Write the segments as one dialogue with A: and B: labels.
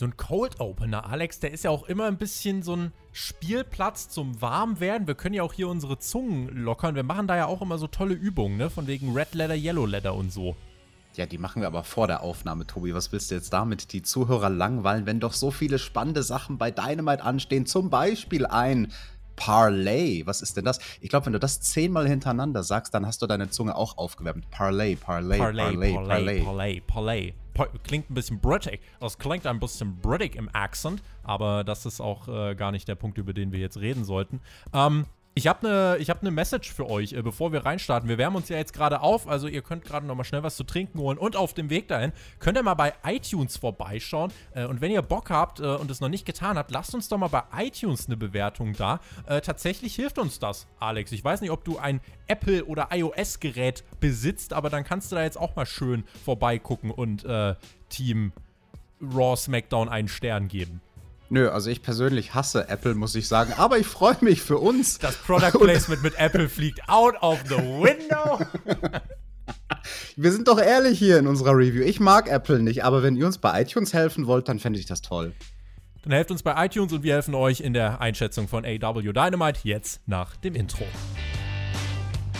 A: So ein Cold Opener, Alex, der ist ja auch immer ein bisschen so ein Spielplatz zum Warmwerden. Wir können ja auch hier unsere Zungen lockern. Wir machen da ja auch immer so tolle Übungen, ne? Von wegen Red Leather, Yellow Leather und so.
B: Ja, die machen wir aber vor der Aufnahme, Tobi. Was willst du jetzt damit? Die Zuhörer langweilen, wenn doch so viele spannende Sachen bei Dynamite anstehen. Zum Beispiel ein Parlay. Was ist denn das? Ich glaube, wenn du das zehnmal hintereinander sagst, dann hast du deine Zunge auch aufgewärmt. Parlay, Parlay, Parlay,
A: Parlay, Parlay, Parlay. Klingt ein bisschen British. Das klingt ein bisschen British im Accent, aber das ist auch äh, gar nicht der Punkt, über den wir jetzt reden sollten. Ähm, ich habe eine hab ne Message für euch, äh, bevor wir reinstarten. Wir wärmen uns ja jetzt gerade auf, also ihr könnt gerade noch mal schnell was zu trinken holen. Und auf dem Weg dahin könnt ihr mal bei iTunes vorbeischauen. Äh, und wenn ihr Bock habt äh, und es noch nicht getan habt, lasst uns doch mal bei iTunes eine Bewertung da. Tatsächlich hilft uns das, Alex. Ich weiß nicht, ob du ein Apple- oder iOS-Gerät besitzt, aber dann kannst du da jetzt auch mal schön vorbeigucken und äh, Team Raw SmackDown einen Stern geben.
B: Nö, also ich persönlich hasse Apple, muss ich sagen. Aber ich freue mich für uns.
A: Das Product Placement mit Apple fliegt out of the window.
B: Wir sind doch ehrlich hier in unserer Review. Ich mag Apple nicht, aber wenn ihr uns bei iTunes helfen wollt, dann fände ich das toll.
A: Dann helft uns bei iTunes und wir helfen euch in der Einschätzung von AW Dynamite jetzt nach dem Intro.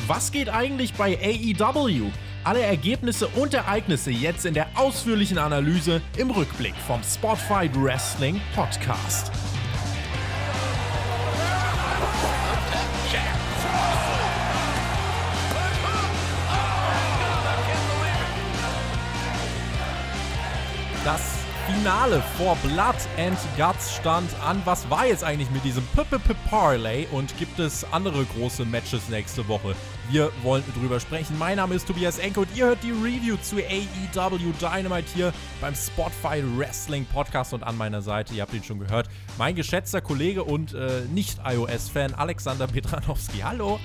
A: Was geht eigentlich bei AEW? Alle Ergebnisse und Ereignisse jetzt in der ausführlichen Analyse im Rückblick vom Spotfight Wrestling Podcast. Das Finale vor Blood and Guts stand an. Was war jetzt eigentlich mit diesem -P Parlay und gibt es andere große Matches nächste Woche? Wir wollen drüber sprechen. Mein Name ist Tobias Enke und ihr hört die Review zu AEW Dynamite hier beim Spotify Wrestling Podcast und an meiner Seite, ihr habt ihn schon gehört, mein geschätzter Kollege und äh, Nicht-iOS-Fan Alexander Petranowski. Hallo!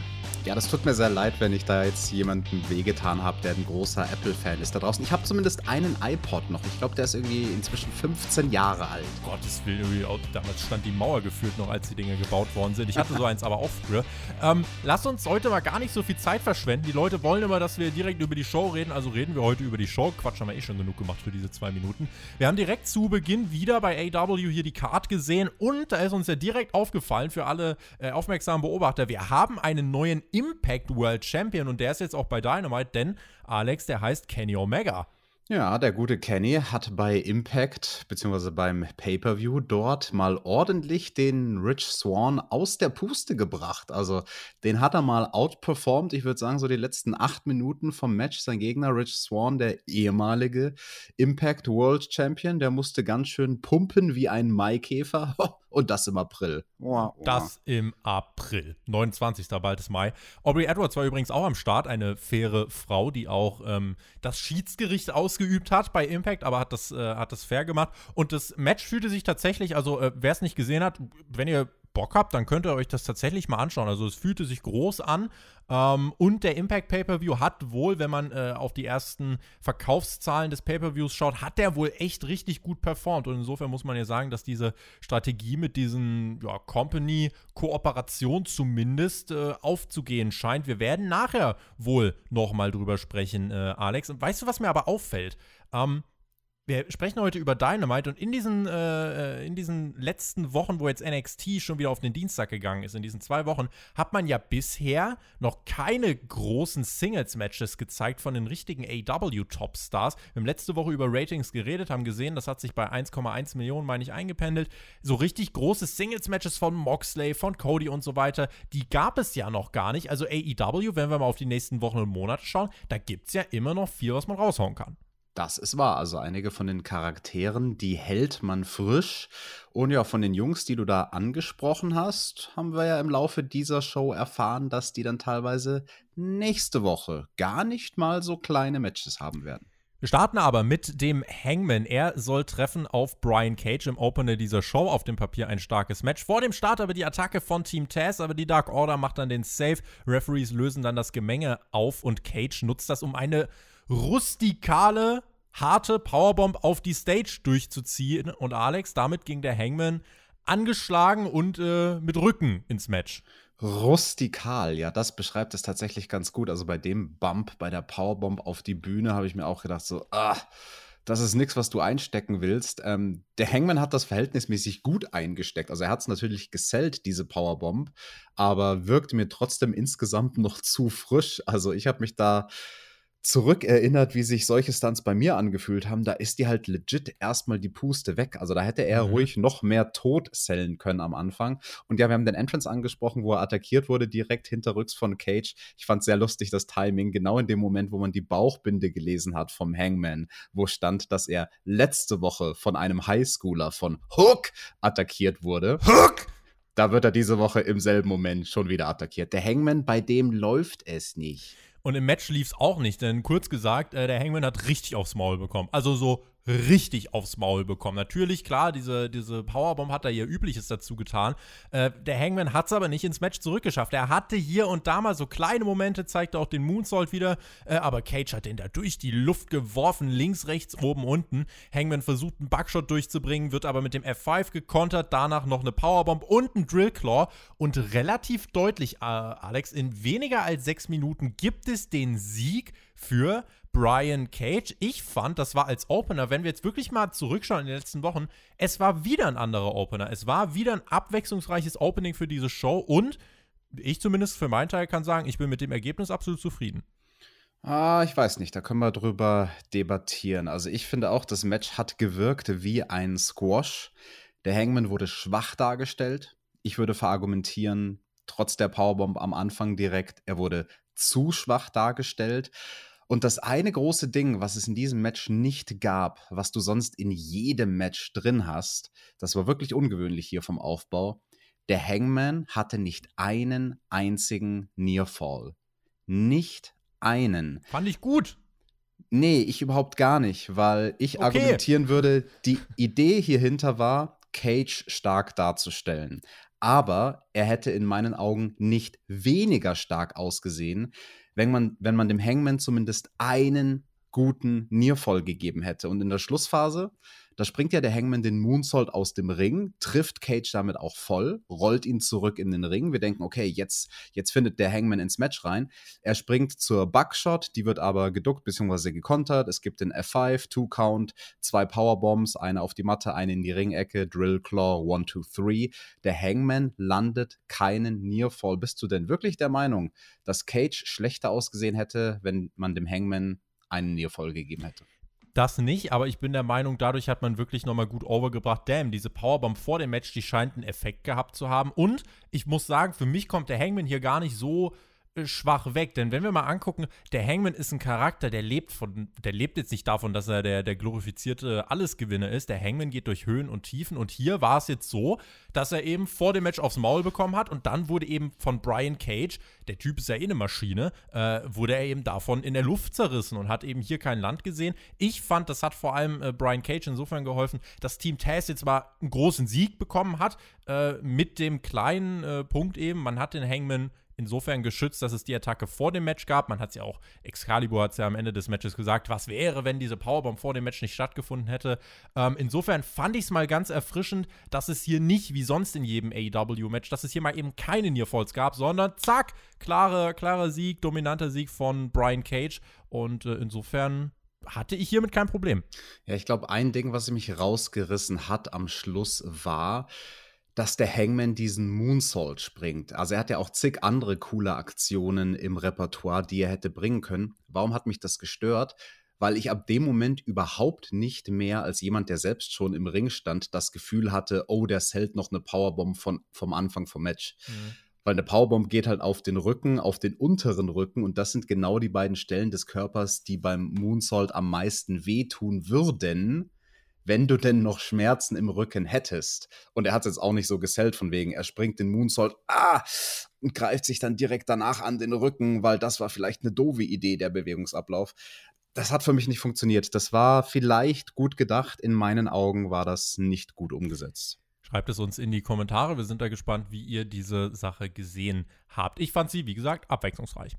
B: Ja, das tut mir sehr leid, wenn ich da jetzt jemanden wehgetan habe, der ein großer Apple-Fan ist da draußen. Ich habe zumindest einen iPod noch. Ich glaube, der ist irgendwie inzwischen 15 Jahre alt.
A: Gottes Willen, damals stand die Mauer gefühlt noch, als die Dinge gebaut worden sind. Ich hatte so eins aber auch früher. Ähm, lass uns heute mal gar nicht so viel Zeit verschwenden. Die Leute wollen immer, dass wir direkt über die Show reden, also reden wir heute über die Show. Quatsch, haben wir eh schon genug gemacht für diese zwei Minuten. Wir haben direkt zu Beginn wieder bei AW hier die Card gesehen und da ist uns ja direkt aufgefallen für alle äh, aufmerksamen Beobachter, wir haben einen neuen Impact World Champion und der ist jetzt auch bei Dynamite, denn Alex, der heißt Kenny Omega.
B: Ja, der gute Kenny hat bei Impact bzw. beim Pay-per-View dort mal ordentlich den Rich Swan aus der Puste gebracht. Also den hat er mal outperformed. Ich würde sagen, so die letzten acht Minuten vom Match. Sein Gegner Rich Swan, der ehemalige Impact World Champion, der musste ganz schön pumpen wie ein Maikäfer. Und das im April.
A: Das im April. 29. bald ist Mai. Aubrey Edwards war übrigens auch am Start. Eine faire Frau, die auch ähm, das Schiedsgericht ausgeübt hat bei Impact, aber hat das, äh, hat das fair gemacht. Und das Match fühlte sich tatsächlich, also äh, wer es nicht gesehen hat, wenn ihr Bock habt, dann könnt ihr euch das tatsächlich mal anschauen. Also es fühlte sich groß an. Ähm, und der Impact Pay-Per-View hat wohl, wenn man äh, auf die ersten Verkaufszahlen des Pay-Per-Views schaut, hat der wohl echt richtig gut performt. Und insofern muss man ja sagen, dass diese Strategie mit diesen ja, Company-Kooperation zumindest äh, aufzugehen scheint. Wir werden nachher wohl nochmal drüber sprechen, äh, Alex. Und weißt du, was mir aber auffällt? Ähm, wir sprechen heute über Dynamite und in diesen, äh, äh in diesen letzten Wochen, wo jetzt NXT schon wieder auf den Dienstag gegangen ist, in diesen zwei Wochen, hat man ja bisher noch keine großen Singles-Matches gezeigt von den richtigen AW-Topstars. Wir haben letzte Woche über Ratings geredet, haben gesehen, das hat sich bei 1,1 Millionen, meine ich, eingependelt. So richtig große Singles-Matches von Moxley, von Cody und so weiter, die gab es ja noch gar nicht. Also AEW, wenn wir mal auf die nächsten Wochen und Monate schauen, da gibt es ja immer noch viel, was man raushauen kann.
B: Das ist wahr. Also einige von den Charakteren, die hält man frisch. Und ja, von den Jungs, die du da angesprochen hast, haben wir ja im Laufe dieser Show erfahren, dass die dann teilweise nächste Woche gar nicht mal so kleine Matches haben werden.
A: Wir starten aber mit dem Hangman. Er soll treffen auf Brian Cage im Opener dieser Show. Auf dem Papier ein starkes Match. Vor dem Start aber die Attacke von Team Taz, aber die Dark Order macht dann den Save. Referees lösen dann das Gemenge auf und Cage nutzt das, um eine rustikale, harte Powerbomb auf die Stage durchzuziehen. Und Alex, damit ging der Hangman angeschlagen und äh, mit Rücken ins Match.
B: Rustikal, ja, das beschreibt es tatsächlich ganz gut. Also bei dem Bump, bei der Powerbomb auf die Bühne, habe ich mir auch gedacht, so, ah, das ist nichts, was du einstecken willst. Ähm, der Hangman hat das verhältnismäßig gut eingesteckt. Also er hat es natürlich gesellt, diese Powerbomb, aber wirkt mir trotzdem insgesamt noch zu frisch. Also ich habe mich da zurückerinnert, wie sich solche Stunts bei mir angefühlt haben, da ist die halt legit erstmal die Puste weg. Also da hätte er mhm. ruhig noch mehr tot sellen können am Anfang. Und ja, wir haben den Entrance angesprochen, wo er attackiert wurde, direkt hinterrücks von Cage. Ich fand sehr lustig das Timing, genau in dem Moment, wo man die Bauchbinde gelesen hat vom Hangman, wo stand, dass er letzte Woche von einem Highschooler von Hook attackiert wurde. Hook! Da wird er diese Woche im selben Moment schon wieder attackiert. Der Hangman, bei dem läuft es nicht.
A: Und im Match lief es auch nicht, denn kurz gesagt, äh, der Hangman hat richtig aufs Maul bekommen. Also so richtig aufs Maul bekommen. Natürlich, klar, diese, diese Powerbomb hat da ihr Übliches dazu getan. Äh, der Hangman hat es aber nicht ins Match zurückgeschafft. Er hatte hier und da mal so kleine Momente, zeigte auch den Moonsault wieder, äh, aber Cage hat den da durch die Luft geworfen, links, rechts, oben, unten. Hangman versucht einen Bugshot durchzubringen, wird aber mit dem F5 gekontert, danach noch eine Powerbomb und ein Drillclaw und relativ deutlich, äh, Alex, in weniger als sechs Minuten gibt es den Sieg für Brian Cage. Ich fand, das war als Opener, wenn wir jetzt wirklich mal zurückschauen in den letzten Wochen, es war wieder ein anderer Opener. Es war wieder ein abwechslungsreiches Opening für diese Show und ich zumindest für meinen Teil kann sagen, ich bin mit dem Ergebnis absolut zufrieden.
B: Ah, ich weiß nicht, da können wir drüber debattieren. Also ich finde auch, das Match hat gewirkt wie ein Squash. Der Hangman wurde schwach dargestellt. Ich würde verargumentieren, trotz der Powerbomb am Anfang direkt, er wurde zu schwach dargestellt. Und das eine große Ding, was es in diesem Match nicht gab, was du sonst in jedem Match drin hast, das war wirklich ungewöhnlich hier vom Aufbau. Der Hangman hatte nicht einen einzigen Nearfall. Nicht einen.
A: Fand ich gut.
B: Nee, ich überhaupt gar nicht, weil ich okay. argumentieren würde, die Idee hierhinter war, Cage stark darzustellen. Aber er hätte in meinen Augen nicht weniger stark ausgesehen, wenn man, wenn man dem Hangman zumindest einen guten Nearfall gegeben hätte. Und in der Schlussphase da springt ja der Hangman den Moonsault aus dem Ring, trifft Cage damit auch voll, rollt ihn zurück in den Ring. Wir denken, okay, jetzt, jetzt findet der Hangman ins Match rein. Er springt zur Buckshot, die wird aber geduckt bzw. gekontert. Es gibt den F5, Two Count, zwei Powerbombs, eine auf die Matte, eine in die Ringecke, Drill Claw, One, Two, Three. Der Hangman landet keinen Nearfall. Bist du denn wirklich der Meinung, dass Cage schlechter ausgesehen hätte, wenn man dem Hangman einen Nearfall gegeben hätte?
A: das nicht, aber ich bin der Meinung, dadurch hat man wirklich nochmal gut overgebracht. Damn, diese Powerbomb vor dem Match, die scheint einen Effekt gehabt zu haben. Und ich muss sagen, für mich kommt der Hangman hier gar nicht so schwach weg. Denn wenn wir mal angucken, der Hangman ist ein Charakter, der lebt von, der lebt jetzt nicht davon, dass er der, der glorifizierte Allesgewinner ist. Der Hangman geht durch Höhen und Tiefen. Und hier war es jetzt so, dass er eben vor dem Match aufs Maul bekommen hat und dann wurde eben von Brian Cage, der Typ ist ja eh eine Maschine, äh, wurde er eben davon in der Luft zerrissen und hat eben hier kein Land gesehen. Ich fand, das hat vor allem äh, Brian Cage insofern geholfen, dass Team Taz jetzt mal einen großen Sieg bekommen hat, äh, mit dem kleinen äh, Punkt eben, man hat den Hangman insofern geschützt, dass es die Attacke vor dem Match gab. Man hat es ja auch, Excalibur hat es ja am Ende des Matches gesagt, was wäre, wenn diese Powerbomb vor dem Match nicht stattgefunden hätte. Ähm, insofern fand ich es mal ganz erfrischend, dass es hier nicht wie sonst in jedem AEW-Match, dass es hier mal eben keine Nearfalls gab, sondern zack, klare, klarer Sieg, dominanter Sieg von Brian Cage. Und äh, insofern hatte ich hiermit kein Problem.
B: Ja, ich glaube, ein Ding, was mich rausgerissen hat am Schluss war, dass der Hangman diesen Moonsault springt. Also er hat ja auch zig andere coole Aktionen im Repertoire, die er hätte bringen können. Warum hat mich das gestört? Weil ich ab dem Moment überhaupt nicht mehr als jemand, der selbst schon im Ring stand, das Gefühl hatte, oh, der hält noch eine Powerbomb von, vom Anfang vom Match. Mhm. Weil eine Powerbomb geht halt auf den Rücken, auf den unteren Rücken und das sind genau die beiden Stellen des Körpers, die beim Moonsault am meisten wehtun würden wenn du denn noch Schmerzen im Rücken hättest. Und er hat es jetzt auch nicht so gesellt von wegen, er springt den Moonsault, ah, und greift sich dann direkt danach an den Rücken, weil das war vielleicht eine doofe Idee, der Bewegungsablauf. Das hat für mich nicht funktioniert. Das war vielleicht gut gedacht. In meinen Augen war das nicht gut umgesetzt.
A: Schreibt es uns in die Kommentare. Wir sind da gespannt, wie ihr diese Sache gesehen habt. Ich fand sie, wie gesagt, abwechslungsreich.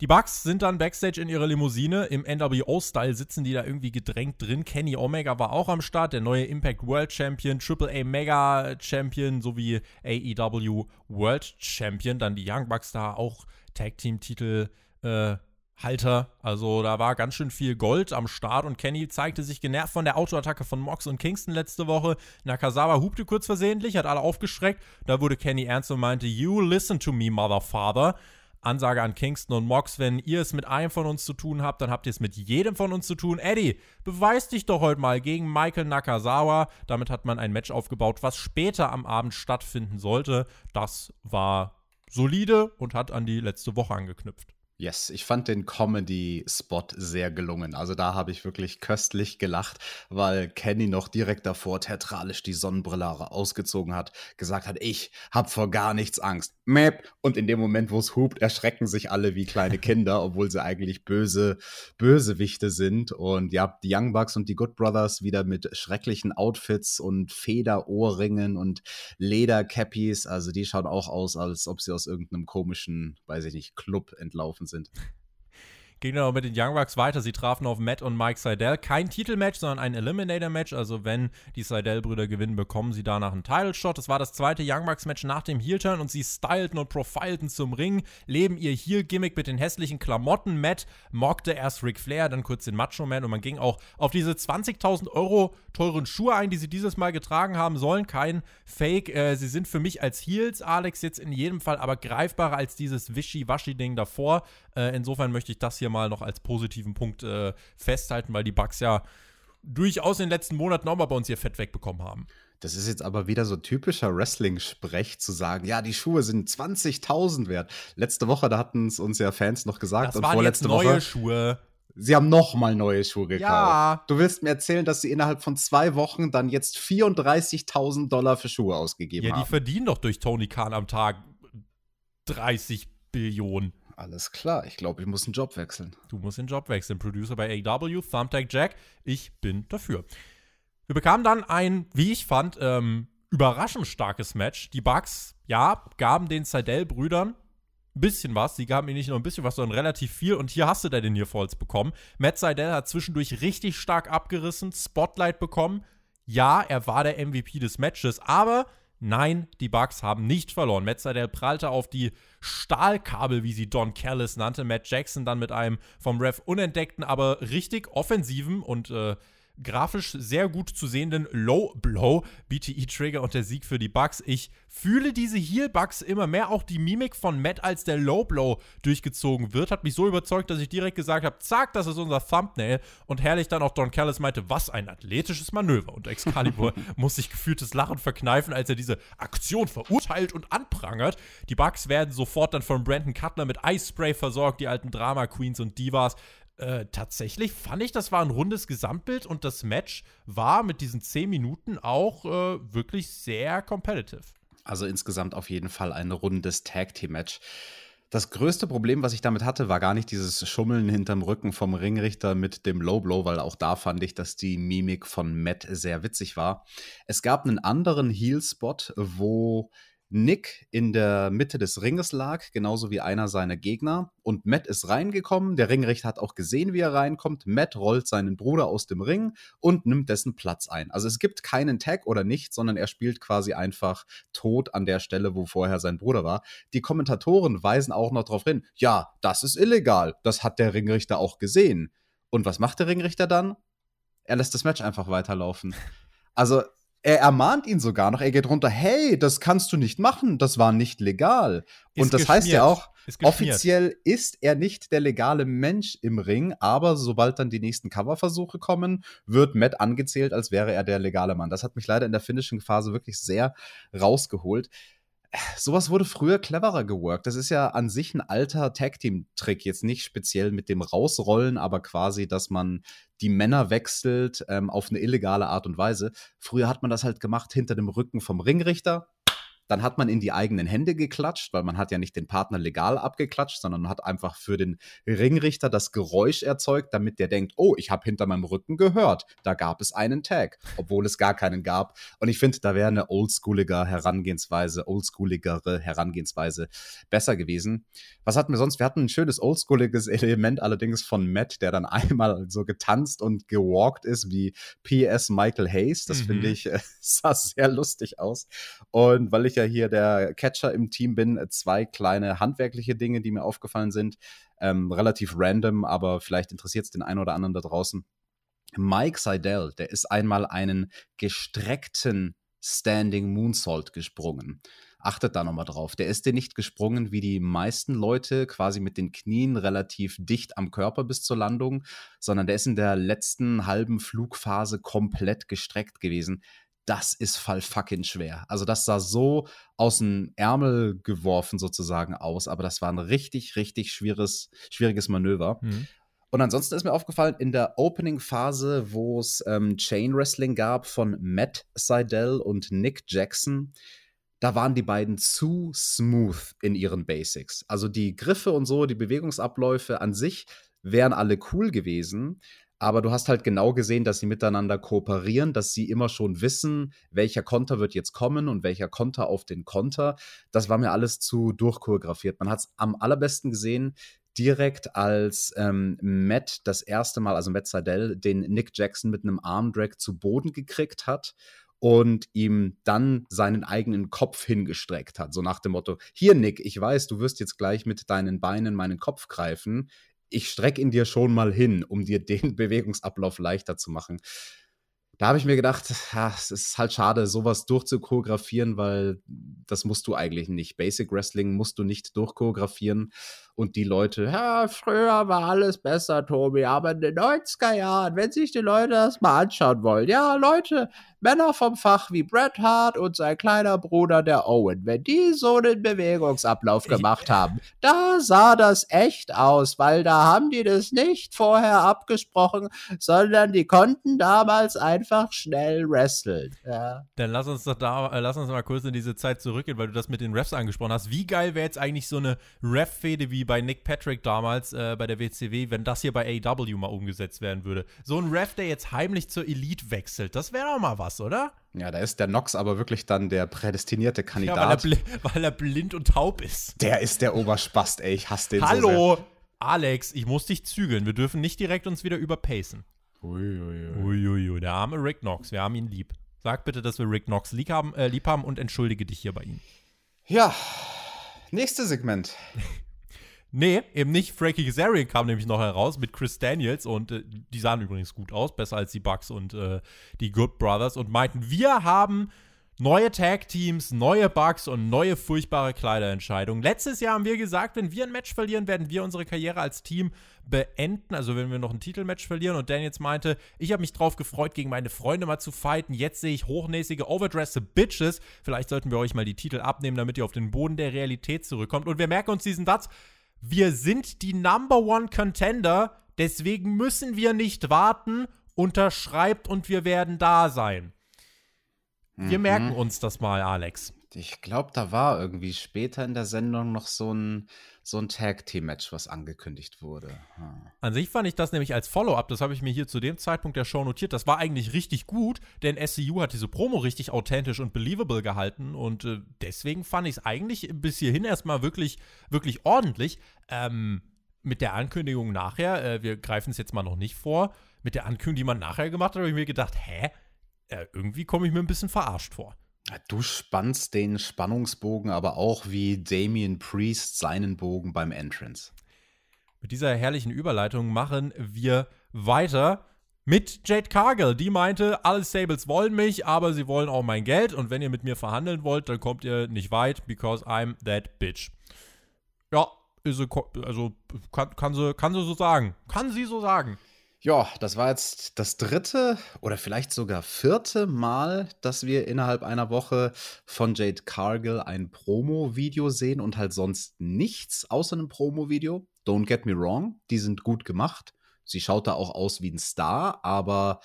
A: Die Bugs sind dann backstage in ihrer Limousine. Im NWO-Style sitzen die da irgendwie gedrängt drin. Kenny Omega war auch am Start, der neue Impact World Champion, AAA Mega Champion sowie AEW World Champion. Dann die Young Bucks da auch Tag Team-Titel äh, Halter. Also da war ganz schön viel Gold am Start und Kenny zeigte sich genervt von der Autoattacke von Mox und Kingston letzte Woche. Nakazawa hupte kurz versehentlich, hat alle aufgeschreckt. Da wurde Kenny ernst und meinte, You listen to me, mother father. Ansage an Kingston und Mox, wenn ihr es mit einem von uns zu tun habt, dann habt ihr es mit jedem von uns zu tun. Eddie, beweis dich doch heute mal gegen Michael Nakazawa. Damit hat man ein Match aufgebaut, was später am Abend stattfinden sollte. Das war solide und hat an die letzte Woche angeknüpft.
B: Yes, ich fand den Comedy-Spot sehr gelungen. Also da habe ich wirklich köstlich gelacht, weil Kenny noch direkt davor theatralisch die Sonnenbrille ausgezogen hat, gesagt hat, ich hab vor gar nichts Angst. Mäp. Und in dem Moment, wo es hupt, erschrecken sich alle wie kleine Kinder, obwohl sie eigentlich böse Bösewichte sind. Und ja, die Young Bucks und die Good Brothers wieder mit schrecklichen Outfits und Federohrringen und Ledercappies. Also die schauen auch aus, als ob sie aus irgendeinem komischen, weiß ich nicht, Club entlaufen sind
A: ging dann auch mit den Young Bucks weiter. Sie trafen auf Matt und Mike Seidel. Kein Titelmatch, sondern ein Eliminator-Match. Also, wenn die Seidel-Brüder gewinnen, bekommen sie danach einen Title-Shot. Das war das zweite Young Bucks-Match nach dem Heel-Turn und sie stylten und profilten zum Ring, leben ihr Heel-Gimmick mit den hässlichen Klamotten. Matt mockte erst Ric Flair, dann kurz den Macho-Man und man ging auch auf diese 20.000 Euro teuren Schuhe ein, die sie dieses Mal getragen haben sollen. Kein Fake. Äh, sie sind für mich als Heels, Alex, jetzt in jedem Fall aber greifbarer als dieses Wischi-Waschi-Ding davor. Äh, insofern möchte ich das hier mal noch als positiven Punkt äh, festhalten, weil die Bugs ja durchaus in den letzten Monaten auch mal bei uns ihr Fett wegbekommen haben.
B: Das ist jetzt aber wieder so typischer Wrestling-Sprech zu sagen, ja, die Schuhe sind 20.000 wert. Letzte Woche, da hatten es uns ja Fans noch gesagt
A: das
B: und
A: waren
B: vorletzte
A: jetzt neue
B: Woche.
A: Schuhe.
B: Sie haben nochmal neue Schuhe gekauft.
A: Ja.
B: Du willst mir erzählen, dass sie innerhalb von zwei Wochen dann jetzt 34.000 Dollar für Schuhe ausgegeben
A: Ja, die
B: haben.
A: verdienen doch durch Tony Khan am Tag 30 Billionen.
B: Alles klar, ich glaube, ich muss einen Job wechseln.
A: Du musst den Job wechseln. Producer bei AW, Thumbtack Jack. Ich bin dafür. Wir bekamen dann ein, wie ich fand, ähm, überraschend starkes Match. Die Bucks, ja, gaben den Seidel-Brüdern ein bisschen was. Sie gaben ihnen nicht nur ein bisschen was, sondern relativ viel. Und hier hast du den Nearfalls bekommen. Matt Seidel hat zwischendurch richtig stark abgerissen, Spotlight bekommen. Ja, er war der MVP des Matches, aber Nein, die Bucks haben nicht verloren. Matt Seidel prallte auf die Stahlkabel, wie sie Don Callis nannte. Matt Jackson dann mit einem vom Ref unentdeckten, aber richtig offensiven und äh, grafisch sehr gut zu sehenden Low Blow, BTE Trigger und der Sieg für die Bucks. Ich fühle diese Heel Bucks immer mehr. Auch die Mimik von Matt, als der Low Blow durchgezogen wird, hat mich so überzeugt, dass ich direkt gesagt habe: Zack, das ist unser Thumbnail. Und herrlich dann auch Don Callis meinte: Was ein athletisches Manöver. Und Excalibur muss sich gefühltes Lachen verkneifen, als er diese Aktion verurteilt und anprangert. Die Bucks werden sofort dann von Brandon Cutler mit Ice Spray versorgt, die alten Drama Queens und Divas. Äh, tatsächlich fand ich, das war ein rundes Gesamtbild und das Match war mit diesen 10 Minuten auch äh, wirklich sehr competitive.
B: Also insgesamt auf jeden Fall ein rundes Tag-Team-Match. Das größte Problem, was ich damit hatte, war gar nicht dieses Schummeln hinterm Rücken vom Ringrichter mit dem Low Blow, weil auch da fand ich, dass die Mimik von Matt sehr witzig war. Es gab einen anderen Heel-Spot, wo Nick in der Mitte des Ringes lag, genauso wie einer seiner Gegner. Und Matt ist reingekommen. Der Ringrichter hat auch gesehen, wie er reinkommt. Matt rollt seinen Bruder aus dem Ring und nimmt dessen Platz ein. Also es gibt keinen Tag oder nicht, sondern er spielt quasi einfach tot an der Stelle, wo vorher sein Bruder war. Die Kommentatoren weisen auch noch darauf hin, ja, das ist illegal. Das hat der Ringrichter auch gesehen. Und was macht der Ringrichter dann? Er lässt das Match einfach weiterlaufen. Also er ermahnt ihn sogar noch, er geht runter, hey, das kannst du nicht machen, das war nicht legal.
A: Ist
B: und das heißt
A: geschmiert.
B: ja auch,
A: Ist
B: offiziell ist er nicht der legale Mensch im Ring, aber sobald dann die nächsten Coverversuche kommen, wird Matt angezählt, als wäre er der legale Mann. Das hat mich leider in der Finishing-Phase wirklich sehr rausgeholt. Sowas wurde früher cleverer geworkt. Das ist ja an sich ein alter Tag-Team-Trick. Jetzt nicht speziell mit dem Rausrollen, aber quasi, dass man die Männer wechselt ähm, auf eine illegale Art und Weise. Früher hat man das halt gemacht hinter dem Rücken vom Ringrichter. Dann hat man in die eigenen Hände geklatscht, weil man hat ja nicht den Partner legal abgeklatscht, sondern man hat einfach für den Ringrichter das Geräusch erzeugt, damit der denkt, oh, ich habe hinter meinem Rücken gehört, da gab es einen Tag, obwohl es gar keinen gab. Und ich finde, da wäre eine oldschoolige Herangehensweise, oldschooligere Herangehensweise besser gewesen. Was hatten wir sonst? Wir hatten ein schönes oldschooliges Element allerdings von Matt, der dann einmal so getanzt und gewalkt ist wie PS Michael Hayes. Das
A: Mhm.
B: finde ich, äh, sah sehr lustig aus. Und weil ich ja hier der Catcher im Team bin, zwei kleine handwerkliche Dinge, die mir aufgefallen sind. Ähm, relativ random, aber vielleicht interessiert es den einen oder anderen da draußen. Mike Seidel, der ist einmal einen gestreckten Standing Moonsault gesprungen. Achtet da nochmal drauf. Der ist dir nicht gesprungen wie die meisten Leute, quasi mit den Knien relativ dicht am Körper bis zur Landung, sondern der ist in der letzten halben Flugphase komplett gestreckt gewesen. Das ist fall fucking schwer. Also das sah so aus dem Ärmel geworfen sozusagen aus, aber das war ein richtig, richtig schwieriges, schwieriges Manöver. Mhm. Und ansonsten ist mir aufgefallen, in der Opening-Phase, wo es ähm, Chain Wrestling gab von Matt Seidel und Nick Jackson, da waren die beiden zu smooth in ihren Basics. Also die Griffe und so, die Bewegungsabläufe an sich wären alle cool gewesen. Aber du hast halt genau gesehen, dass sie miteinander kooperieren, dass sie immer schon wissen, welcher Konter wird jetzt kommen und welcher Konter auf den Konter. Das war mir alles zu durchchoreografiert. Man hat es am allerbesten gesehen, direkt als ähm, Matt das erste Mal, also Matt Seidel, den Nick Jackson mit einem Armdrag zu Boden gekriegt hat und ihm dann seinen eigenen Kopf hingestreckt hat. So nach dem Motto: Hier, Nick, ich weiß, du wirst jetzt gleich mit deinen Beinen meinen Kopf greifen. Ich strecke ihn dir schon mal hin, um dir den Bewegungsablauf leichter zu machen da habe ich mir gedacht, ja, es ist halt schade, sowas durchzuchoreografieren, weil das musst du eigentlich nicht. Basic Wrestling musst du nicht durchchoreografieren. Und die Leute, ja, früher war alles besser, Tobi, aber in den 90er Jahren, wenn sich die Leute das mal anschauen wollen, ja, Leute, Männer vom Fach wie Bret Hart und sein kleiner Bruder, der Owen, wenn die so einen Bewegungsablauf gemacht haben, da sah das echt aus, weil da haben die das nicht vorher abgesprochen, sondern die konnten damals einfach schnell wresteln. Ja.
A: Dann lass uns doch da, äh, lass uns mal kurz in diese Zeit zurückgehen, weil du das mit den Refs angesprochen hast. Wie geil wäre jetzt eigentlich so eine Ref-Fehde wie bei Nick Patrick damals äh, bei der WCW, wenn das hier bei AEW mal umgesetzt werden würde? So ein Ref, der jetzt heimlich zur Elite wechselt, das wäre doch mal was oder?
B: Ja, da ist der Nox aber wirklich dann der prädestinierte Kandidat. Ja,
A: weil, er weil, er blind und taub ist.
B: Der ist der Oberspast, ey. Ich hasse den
A: Hallo,
B: so sehr.
A: Alex, ich muss dich zügeln. Wir dürfen nicht direkt uns wieder überpacen. Uiuiui. Uiuiui, ui. der arme Rick Knox. Wir haben ihn lieb. Sag bitte, dass wir Rick Knox lieb haben, äh, lieb haben und entschuldige dich hier bei ihm.
B: Ja, nächstes Segment.
A: Nee, eben nicht. Frankie Kazarian kam nämlich noch heraus mit Chris Daniels und äh, die sahen übrigens gut aus, besser als die Bucks und äh, die Good Brothers und meinten, wir haben neue Tag-Teams, neue Bugs und neue furchtbare Kleiderentscheidungen. Letztes Jahr haben wir gesagt, wenn wir ein Match verlieren, werden wir unsere Karriere als Team beenden, also wenn wir noch ein Titelmatch verlieren. Und Daniels meinte, ich habe mich drauf gefreut, gegen meine Freunde mal zu fighten. Jetzt sehe ich hochnäsige, overdressed Bitches. Vielleicht sollten wir euch mal die Titel abnehmen, damit ihr auf den Boden der Realität zurückkommt. Und wir merken uns diesen Satz wir sind die Number One Contender, deswegen müssen wir nicht warten, unterschreibt und wir werden da sein. Wir mhm. merken uns das mal, Alex.
B: Ich glaube, da war irgendwie später in der Sendung noch so ein, so ein Tag-Team-Match, was angekündigt wurde. Hm.
A: An sich fand ich das nämlich als Follow-up, das habe ich mir hier zu dem Zeitpunkt der Show notiert. Das war eigentlich richtig gut, denn SCU hat diese Promo richtig authentisch und believable gehalten und äh, deswegen fand ich es eigentlich bis hierhin erstmal wirklich, wirklich ordentlich. Ähm, mit der Ankündigung nachher, äh, wir greifen es jetzt mal noch nicht vor, mit der Ankündigung, die man nachher gemacht hat, habe ich mir gedacht, hä? Äh, irgendwie komme ich mir ein bisschen verarscht vor.
B: Du spannst den Spannungsbogen aber auch wie Damien Priest seinen Bogen beim Entrance.
A: Mit dieser herrlichen Überleitung machen wir weiter mit Jade Cargill. Die meinte, alle Stables wollen mich, aber sie wollen auch mein Geld. Und wenn ihr mit mir verhandeln wollt, dann kommt ihr nicht weit, because I'm that bitch. Ja, also kann, kann, sie, kann sie so sagen. Kann sie so sagen.
B: Ja, das war jetzt das dritte oder vielleicht sogar vierte Mal, dass wir innerhalb einer Woche von Jade Cargill ein Promo-Video sehen und halt sonst nichts außer einem Promo-Video. Don't get me wrong, die sind gut gemacht. Sie schaut da auch aus wie ein Star, aber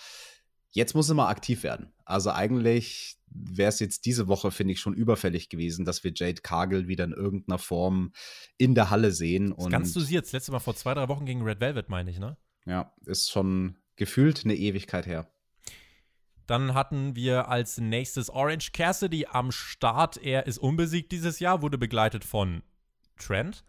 B: jetzt muss sie mal aktiv werden. Also eigentlich wäre es jetzt diese Woche, finde ich, schon überfällig gewesen, dass wir Jade Cargill wieder in irgendeiner Form in der Halle sehen.
A: Das kannst du sie jetzt letzte Mal vor zwei, drei Wochen gegen Red Velvet, meine ich, ne?
B: Ja, ist schon gefühlt eine Ewigkeit her.
A: Dann hatten wir als nächstes Orange Cassidy am Start. Er ist unbesiegt dieses Jahr, wurde begleitet von Trent.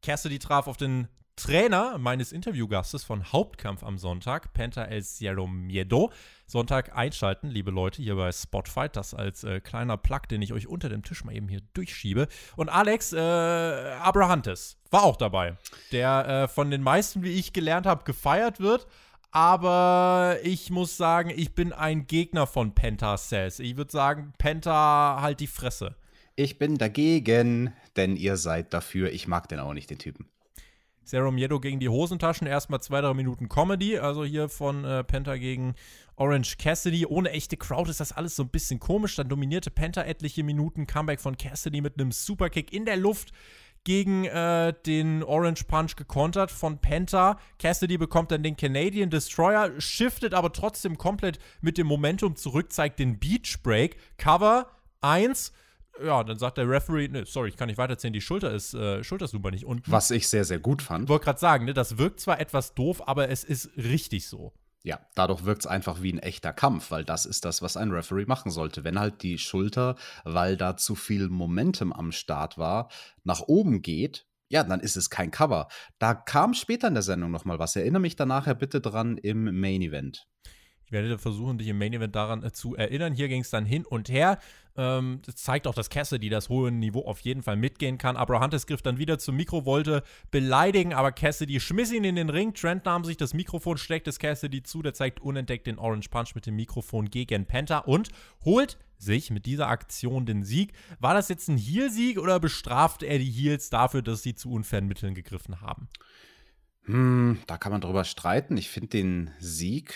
A: Cassidy traf auf den Trainer meines Interviewgastes von Hauptkampf am Sonntag, Penta El Cielo Miedo. Sonntag einschalten, liebe Leute, hier bei Spotfight. Das als äh, kleiner Plug, den ich euch unter dem Tisch mal eben hier durchschiebe. Und Alex äh, Abrahantes war auch dabei, der äh, von den meisten, wie ich gelernt habe, gefeiert wird. Aber ich muss sagen, ich bin ein Gegner von Penta Cells. Ich würde sagen, Penta halt die Fresse.
B: Ich bin dagegen, denn ihr seid dafür. Ich mag den auch nicht, den Typen.
A: Zero Miedo gegen die Hosentaschen. Erstmal zwei, drei Minuten Comedy. Also hier von äh, Penta gegen Orange Cassidy. Ohne echte Crowd ist das alles so ein bisschen komisch. Dann dominierte Penta etliche Minuten. Comeback von Cassidy mit einem Superkick in der Luft gegen äh, den Orange Punch gekontert von Penta. Cassidy bekommt dann den Canadian Destroyer, shiftet aber trotzdem komplett mit dem Momentum zurück, zeigt den Beach Break. Cover 1 ja, dann sagt der Referee, ne, sorry, ich kann nicht weiterzählen, die Schulter ist, äh, Schultersnummer nicht unten.
B: Was ich sehr, sehr gut fand.
A: Ich wollte gerade sagen, ne, das wirkt zwar etwas doof, aber es ist richtig so.
B: Ja, dadurch wirkt es einfach wie ein echter Kampf, weil das ist das, was ein Referee machen sollte. Wenn halt die Schulter, weil da zu viel Momentum am Start war, nach oben geht, ja, dann ist es kein Cover. Da kam später in der Sendung noch mal was. Erinnere mich da nachher bitte dran im Main Event.
A: Ich werde versuchen, dich im Main Event daran äh, zu erinnern. Hier ging es dann hin und her. Ähm, das zeigt auch, dass Cassidy das hohe Niveau auf jeden Fall mitgehen kann. Abrahantes griff dann wieder zum Mikro, wollte beleidigen, aber Cassidy schmiss ihn in den Ring. Trent nahm sich das Mikrofon, steckt es Cassidy zu. Der zeigt unentdeckt den Orange Punch mit dem Mikrofon gegen Penta und holt sich mit dieser Aktion den Sieg. War das jetzt ein Heel-Sieg oder bestraft er die Heels dafür, dass sie zu unfairen Mitteln gegriffen haben?
B: Hm, da kann man drüber streiten. Ich finde den Sieg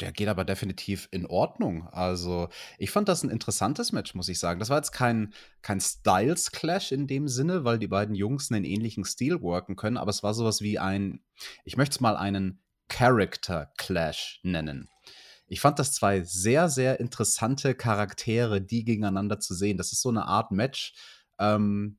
B: der geht aber definitiv in Ordnung. Also, ich fand das ein interessantes Match, muss ich sagen. Das war jetzt kein, kein Styles-Clash in dem Sinne, weil die beiden Jungs einen ähnlichen Stil worken können, aber es war sowas wie ein, ich möchte es mal einen Character-Clash nennen. Ich fand das zwei sehr, sehr interessante Charaktere, die gegeneinander zu sehen. Das ist so eine Art Match, ähm,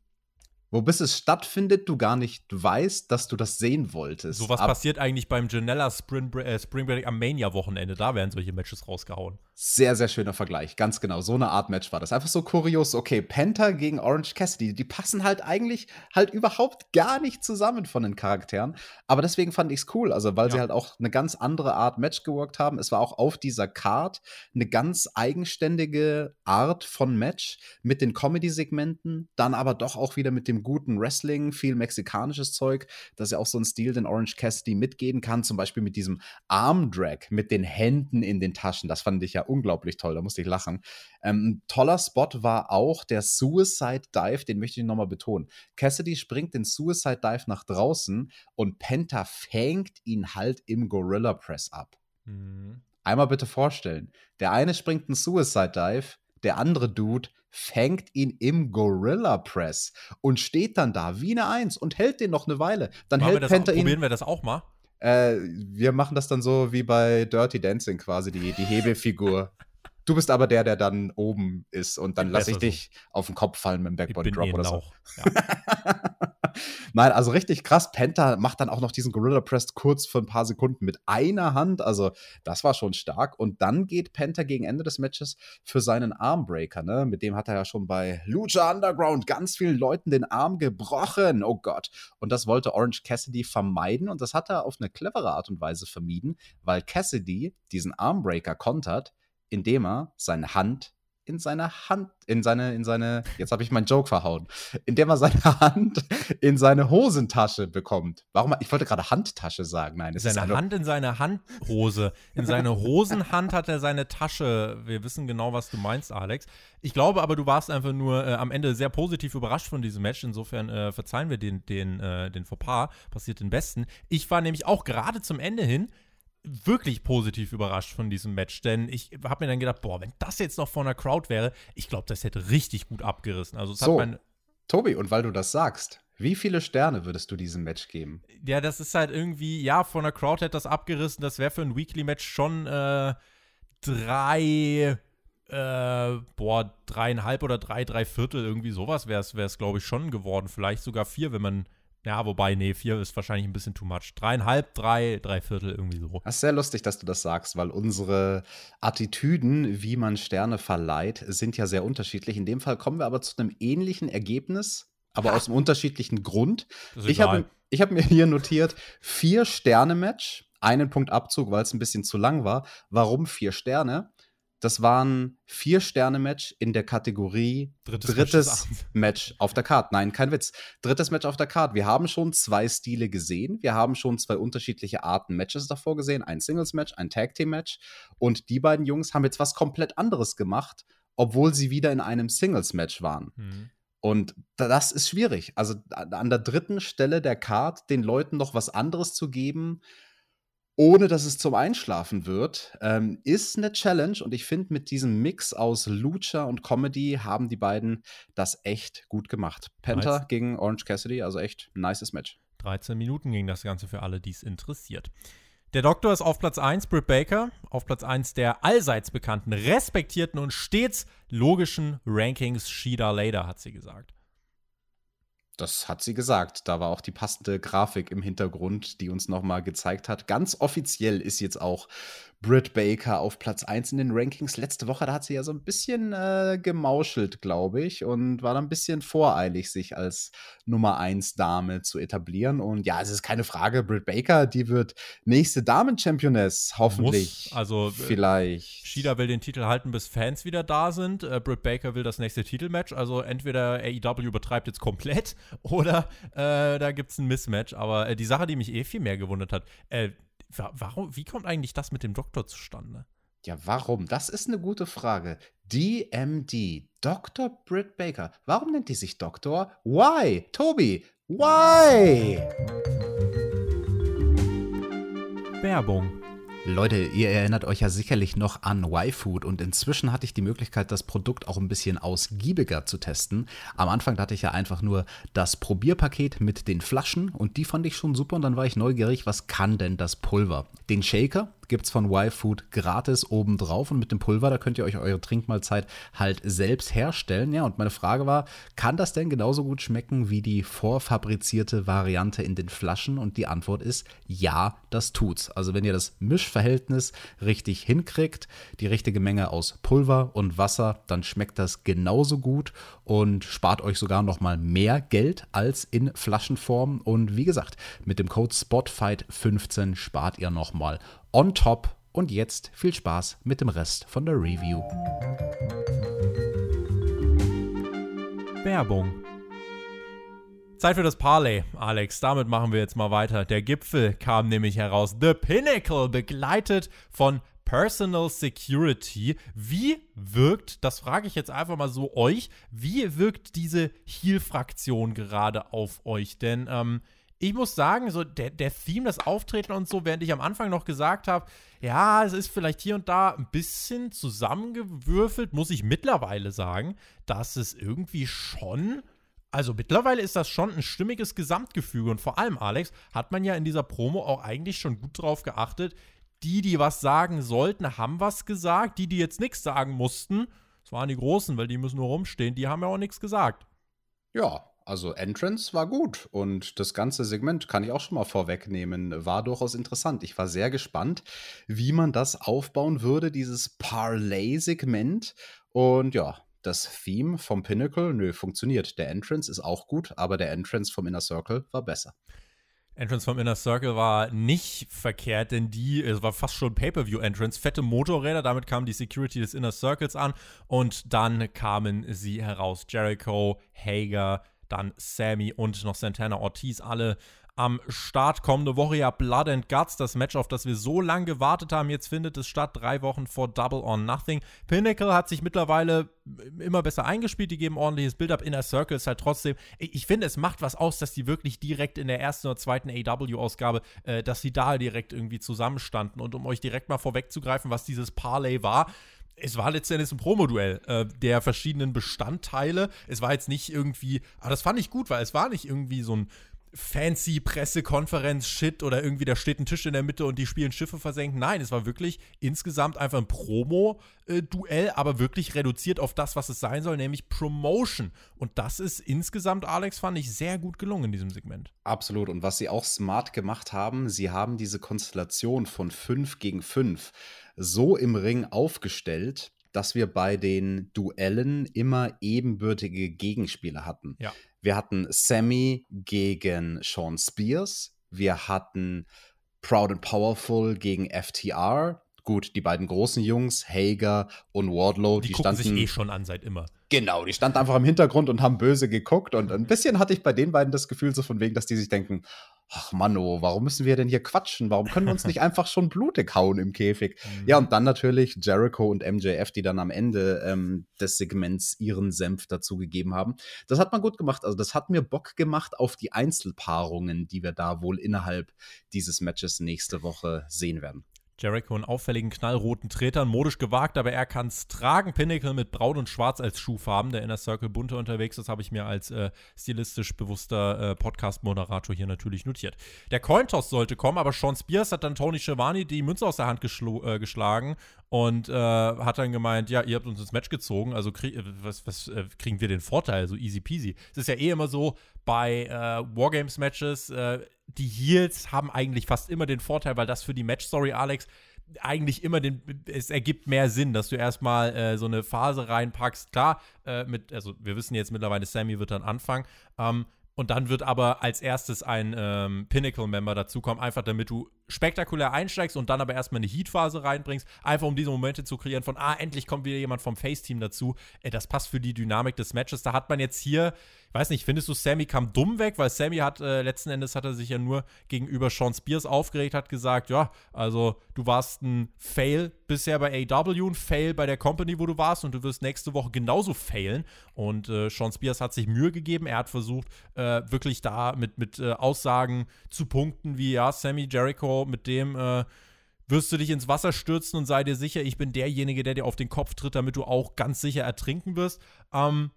B: wo bis es stattfindet, du gar nicht weißt, dass du das sehen wolltest.
A: So was Ab passiert eigentlich beim Janella Spring, äh, Spring Break am Mania-Wochenende. Da werden solche Matches rausgehauen.
B: Sehr, sehr schöner Vergleich. Ganz genau. So eine Art Match war das. Einfach so kurios. Okay, Penta gegen Orange Cassidy. Die passen halt eigentlich halt überhaupt gar nicht zusammen von den Charakteren. Aber deswegen fand ich es cool. Also, weil ja. sie halt auch eine ganz andere Art Match geworkt haben. Es war auch auf dieser Card eine ganz eigenständige Art von Match mit den Comedy-Segmenten. Dann aber doch auch wieder mit dem guten Wrestling, viel mexikanisches Zeug. Das ist ja auch so ein Stil, den Orange Cassidy mitgehen kann. Zum Beispiel mit diesem Arm-Drag, mit den Händen in den Taschen. Das fand ich ja unglaublich toll, da musste ich lachen. Ähm, ein toller Spot war auch der Suicide Dive, den möchte ich nochmal betonen. Cassidy springt den Suicide Dive nach draußen und Penta fängt ihn halt im Gorilla Press ab. Mhm. Einmal bitte vorstellen. Der eine springt einen Suicide Dive, der andere Dude fängt ihn im Gorilla Press und steht dann da wie eine Eins und hält den noch eine Weile. Dann Machen hält Penta
A: ihn. Probieren wir das auch mal?
B: Äh, wir machen das dann so wie bei Dirty Dancing quasi, die, die Hebefigur. Du bist aber der, der dann oben ist und dann lasse ich dich so. auf den Kopf fallen mit dem Backbody Drop eh oder so. Ja. Nein, also richtig krass. Penta macht dann auch noch diesen Gorilla Press kurz für ein paar Sekunden mit einer Hand. Also, das war schon stark. Und dann geht Penta gegen Ende des Matches für seinen Armbreaker. Ne? Mit dem hat er ja schon bei Lucha Underground ganz vielen Leuten den Arm gebrochen. Oh Gott. Und das wollte Orange Cassidy vermeiden. Und das hat er auf eine clevere Art und Weise vermieden, weil Cassidy diesen Armbreaker kontert, indem er seine Hand in seine Hand, in seine, in seine, jetzt habe ich meinen Joke verhauen, indem er seine Hand in seine Hosentasche bekommt. Warum? Ich wollte gerade Handtasche sagen. Nein,
A: es seine ist Hand in seine Handhose. In seine Hosenhand hat er seine Tasche. Wir wissen genau, was du meinst, Alex. Ich glaube aber, du warst einfach nur äh, am Ende sehr positiv überrascht von diesem Match. Insofern äh, verzeihen wir den, den, äh, den Fauxpas. Passiert den Besten. Ich war nämlich auch gerade zum Ende hin wirklich positiv überrascht von diesem Match, denn ich habe mir dann gedacht, boah, wenn das jetzt noch vor einer Crowd wäre, ich glaube, das hätte richtig gut abgerissen. Also
B: so, Tobi, und weil du das sagst, wie viele Sterne würdest du diesem Match geben?
A: Ja, das ist halt irgendwie, ja, von der Crowd hätte das abgerissen. Das wäre für ein Weekly-Match schon äh, drei, äh, boah, dreieinhalb oder drei, drei Viertel, irgendwie sowas wäre es, glaube ich, schon geworden. Vielleicht sogar vier, wenn man ja, wobei, nee, vier ist wahrscheinlich ein bisschen too much. Dreieinhalb, drei, drei Viertel irgendwie so.
B: Das ist sehr lustig, dass du das sagst, weil unsere Attitüden, wie man Sterne verleiht, sind ja sehr unterschiedlich. In dem Fall kommen wir aber zu einem ähnlichen Ergebnis aber aus einem unterschiedlichen Grund. Ich habe ich hab mir hier notiert, vier Sterne-Match, einen Punkt Abzug, weil es ein bisschen zu lang war. Warum vier Sterne? Das waren vier Sterne-Match in der Kategorie drittes, drittes Match, Match, auf der Card. Nein, kein Witz. Drittes Match auf der Card. Wir haben schon zwei Stile gesehen. Wir haben schon zwei unterschiedliche Arten Matches davor gesehen. Ein Singles-Match, ein Tag-Team-Match. Und die beiden Jungs haben jetzt was komplett anderes gemacht, obwohl sie wieder in einem Singles-Match waren. Mhm. Und das ist schwierig. Also an der dritten Stelle der Card den Leuten noch was anderes zu geben, ohne dass es zum Einschlafen wird, ähm, ist eine Challenge. Und ich finde, mit diesem Mix aus Lucha und Comedy haben die beiden das echt gut gemacht. Penta nice. gegen Orange Cassidy, also echt ein nices Match.
A: 13 Minuten ging das Ganze für alle, die es interessiert. Der Doktor ist auf Platz 1, Britt Baker, auf Platz 1 der allseits bekannten, respektierten und stets logischen Rankings Shida Lader, hat sie gesagt.
B: Das hat sie gesagt. Da war auch die passende Grafik im Hintergrund, die uns nochmal gezeigt hat. Ganz offiziell ist jetzt auch Britt Baker auf Platz 1 in den Rankings. Letzte Woche, da hat sie ja so ein bisschen äh, gemauschelt, glaube ich, und war dann ein bisschen voreilig, sich als Nummer 1 Dame zu etablieren. Und ja, es ist keine Frage, Britt Baker, die wird nächste Damen-Championess, hoffentlich.
A: Muss, also äh, vielleicht. Shida will den Titel halten, bis Fans wieder da sind. Äh, Britt Baker will das nächste Titelmatch. Also entweder AEW übertreibt jetzt komplett oder äh, da gibt es ein Mismatch. Aber äh, die Sache, die mich eh viel mehr gewundert hat, äh, Warum, wie kommt eigentlich das mit dem Doktor zustande?
B: Ja, warum? Das ist eine gute Frage. DMD, Dr. Britt Baker. Warum nennt die sich Doktor? Why? Tobi, why?
A: Werbung
B: Leute, ihr erinnert euch ja sicherlich noch an Y-Food und inzwischen hatte ich die Möglichkeit, das Produkt auch ein bisschen ausgiebiger zu testen. Am Anfang hatte ich ja einfach nur das Probierpaket mit den Flaschen und die fand ich schon super und dann war ich neugierig, was kann denn das Pulver? Den Shaker, gibt es von Y-Food gratis obendrauf und mit dem Pulver, da könnt ihr euch eure Trinkmahlzeit halt selbst herstellen. Ja, und meine Frage war, kann das denn genauso gut schmecken wie die vorfabrizierte Variante in den Flaschen? Und die Antwort ist ja, das tut's. Also wenn ihr das Mischverhältnis richtig hinkriegt, die richtige Menge aus Pulver und Wasser, dann schmeckt das genauso gut und spart euch sogar noch mal mehr Geld als in Flaschenform. Und wie gesagt, mit dem Code SPOTFIGHT15 spart ihr noch mal on top. Und jetzt viel Spaß mit dem Rest von der Review.
A: Werbung. Zeit für das Parlay, Alex. Damit machen wir jetzt mal weiter. Der Gipfel kam nämlich heraus. The Pinnacle, begleitet von Personal Security. Wie wirkt, das frage ich jetzt einfach mal so euch, wie wirkt diese Heal-Fraktion gerade auf euch? Denn ähm, ich muss sagen, so der, der Theme, das Auftreten und so, während ich am Anfang noch gesagt habe, ja, es ist vielleicht hier und da ein bisschen zusammengewürfelt, muss ich mittlerweile sagen, dass es irgendwie schon also mittlerweile ist das schon ein stimmiges Gesamtgefüge und vor allem, Alex, hat man ja in dieser Promo auch eigentlich schon gut drauf geachtet. Die, die was sagen sollten, haben was gesagt. Die, die jetzt nichts sagen mussten, das waren die Großen, weil die müssen nur rumstehen, die haben ja auch nichts gesagt.
B: Ja, also Entrance war gut und das ganze Segment kann ich auch schon mal vorwegnehmen, war durchaus interessant. Ich war sehr gespannt, wie man das aufbauen würde, dieses Parlay-Segment. Und ja, das Theme vom Pinnacle, nö, funktioniert. Der Entrance ist auch gut, aber der Entrance vom Inner Circle war besser.
A: Entrance vom Inner Circle war nicht verkehrt, denn die, es war fast schon Pay-Per-View-Entrance, fette Motorräder, damit kam die Security des Inner Circles an und dann kamen sie heraus. Jericho, Hager, dann Sammy und noch Santana Ortiz, alle am Start kommende Woche ja Blood and Guts, das Match, auf das wir so lange gewartet haben. Jetzt findet es statt, drei Wochen vor Double or Nothing. Pinnacle hat sich mittlerweile immer besser eingespielt, die geben ordentliches Build-up. Inner Circle ist halt trotzdem, ich finde, es macht was aus, dass die wirklich direkt in der ersten oder zweiten AW-Ausgabe, äh, dass sie da direkt irgendwie zusammenstanden. Und um euch direkt mal vorwegzugreifen, was dieses Parlay war, es war letztendlich ein Promoduell äh, der verschiedenen Bestandteile. Es war jetzt nicht irgendwie, aber das fand ich gut, weil es war nicht irgendwie so ein fancy Pressekonferenz-Shit oder irgendwie da steht ein Tisch in der Mitte und die spielen Schiffe versenken. Nein, es war wirklich insgesamt einfach ein Promo-Duell, aber wirklich reduziert auf das, was es sein soll, nämlich Promotion. Und das ist insgesamt, Alex, fand ich sehr gut gelungen in diesem Segment.
B: Absolut. Und was sie auch smart gemacht haben, sie haben diese Konstellation von 5 gegen 5 so im Ring aufgestellt, dass wir bei den Duellen immer ebenbürtige Gegenspieler hatten.
A: Ja.
B: Wir hatten Sammy gegen Sean Spears, wir hatten Proud and Powerful gegen FTR. Gut, die beiden großen Jungs, Hager und Wardlow,
A: Die,
B: die,
A: gucken
B: standen
A: sich eh schon an seit immer.
B: Genau, die standen einfach im Hintergrund und haben böse geguckt. Und ein bisschen hatte ich bei den beiden das Gefühl, so von wegen, dass die sich denken: Ach Manno, warum müssen wir denn hier quatschen? Warum können wir uns nicht einfach schon blutig hauen im Käfig? Ja, und dann natürlich Jericho und MJF, die dann am Ende ähm, des Segments ihren Senf dazugegeben haben. Das hat man gut gemacht. Also, das hat mir Bock gemacht auf die Einzelpaarungen, die wir da wohl innerhalb dieses Matches nächste Woche sehen werden.
A: Jericho in auffälligen knallroten Tretern, modisch gewagt, aber er kann es tragen. Pinnacle mit Braun und Schwarz als Schuhfarben. Der Inner Circle bunter unterwegs, das habe ich mir als äh, stilistisch bewusster äh, Podcast-Moderator hier natürlich notiert. Der Cointoss sollte kommen, aber Sean Spears hat dann Tony Schiavone die Münze aus der Hand äh, geschlagen und äh, hat dann gemeint, ja, ihr habt uns ins Match gezogen, also krieg, äh, was, was äh, kriegen wir den Vorteil, so easy peasy. Es ist ja eh immer so, bei Wargames-Matches, die Heels haben eigentlich fast immer den Vorteil, weil das für die Match-Story, Alex, eigentlich immer den, es ergibt mehr Sinn, dass du erstmal äh, so eine Phase reinpackst. Klar, äh, mit, also wir wissen jetzt mittlerweile, Sammy wird dann anfangen. Ähm, und dann wird aber als erstes ein ähm, Pinnacle-Member dazukommen, einfach damit du spektakulär einsteigst und dann aber erstmal eine Heat-Phase reinbringst, einfach um diese Momente zu kreieren von, ah, endlich kommt wieder jemand vom Face-Team dazu. Äh, das passt für die Dynamik des Matches. Da hat man jetzt hier, weiß nicht, findest du, Sammy kam dumm weg, weil Sammy hat, äh, letzten Endes hat er sich ja nur gegenüber Sean Spears aufgeregt, hat gesagt, ja, also du warst ein Fail bisher bei AW, ein Fail bei der Company, wo du warst und du wirst nächste Woche genauso failen. Und äh, Sean Spears hat sich Mühe gegeben, er hat versucht, äh, wirklich da mit, mit äh, Aussagen zu punkten, wie, ja, Sammy Jericho mit dem äh, wirst du dich ins Wasser stürzen und sei dir sicher, ich bin derjenige, der dir auf den Kopf tritt, damit du auch ganz sicher ertrinken wirst. Ähm,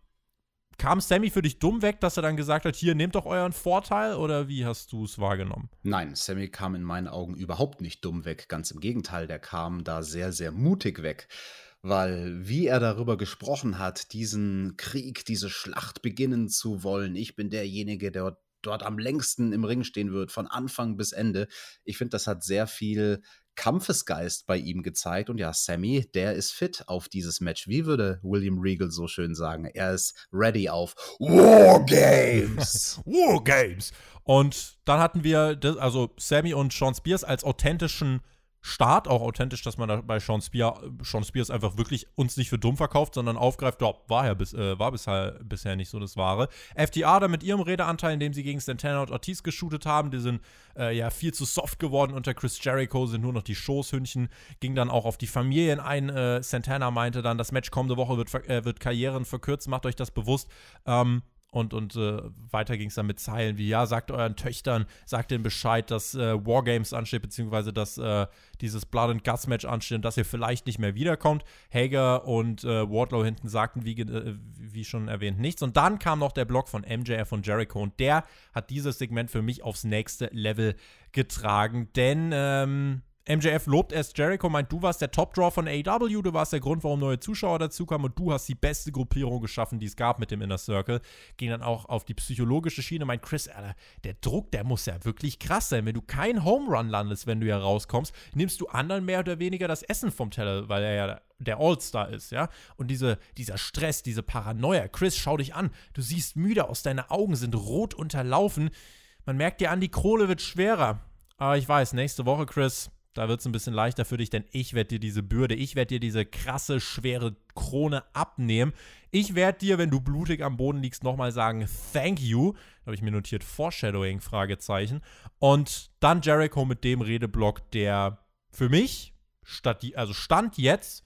A: kam Sammy für dich dumm weg, dass er dann gesagt hat, hier, nehmt doch euren Vorteil oder wie hast du es wahrgenommen?
B: Nein, Sammy kam in meinen Augen überhaupt nicht dumm weg. Ganz im Gegenteil, der kam da sehr, sehr mutig weg. Weil, wie er darüber gesprochen hat, diesen Krieg, diese Schlacht beginnen zu wollen, ich bin derjenige, der dort am längsten im Ring stehen wird, von Anfang bis Ende. Ich finde, das hat sehr viel Kampfesgeist bei ihm gezeigt. Und ja, Sammy, der ist fit auf dieses Match. Wie würde William Regal so schön sagen? Er ist ready auf War Games.
A: War Games. Und dann hatten wir, also Sammy und Sean Spears als authentischen Start, auch authentisch, dass man da bei Sean, Spear, Sean Spears einfach wirklich uns nicht für dumm verkauft, sondern aufgreift, ja, war ja bis, äh, war bisher, bisher nicht so das Wahre. FTA da mit ihrem Redeanteil, indem sie gegen Santana und Ortiz geshootet haben, die sind äh, ja viel zu soft geworden unter Chris Jericho, sind nur noch die Schoßhündchen, ging dann auch auf die Familien ein. Äh, Santana meinte dann, das Match kommende Woche wird, äh, wird Karrieren verkürzt, macht euch das bewusst. Ähm, und, und äh, weiter ging es dann mit Zeilen wie, ja, sagt euren Töchtern, sagt ihnen Bescheid, dass äh, Wargames ansteht, beziehungsweise dass äh, dieses Blood and Guts Match ansteht und dass ihr vielleicht nicht mehr wiederkommt. Hager und äh, Wardlow hinten sagten, wie, äh, wie schon erwähnt, nichts. Und dann kam noch der Block von MJF und Jericho und der hat dieses Segment für mich aufs nächste Level getragen, denn ähm, MJF lobt erst Jericho, meint, du warst der Top-Draw von AEW, du warst der Grund, warum neue Zuschauer dazukamen und du hast die beste Gruppierung geschaffen, die es gab mit dem Inner Circle. Ging dann auch auf die psychologische Schiene, meint Chris, Alter, der Druck, der muss ja wirklich krass sein. Wenn du kein Home Run landest, wenn du hier rauskommst, nimmst du anderen mehr oder weniger das Essen vom Teller, weil er ja der All-Star ist, ja. Und diese, dieser Stress, diese Paranoia, Chris, schau dich an, du siehst müde aus, deine Augen sind rot unterlaufen. Man merkt dir an, die Kohle wird schwerer. Aber ich weiß, nächste Woche, Chris, da wird es ein bisschen leichter für dich, denn ich werde dir diese Bürde, ich werde dir diese krasse, schwere Krone abnehmen. Ich werde dir, wenn du blutig am Boden liegst, nochmal sagen, thank you. Da habe ich mir notiert, Foreshadowing, Fragezeichen. Und dann Jericho mit dem Redeblock, der für mich, statt die, also Stand jetzt,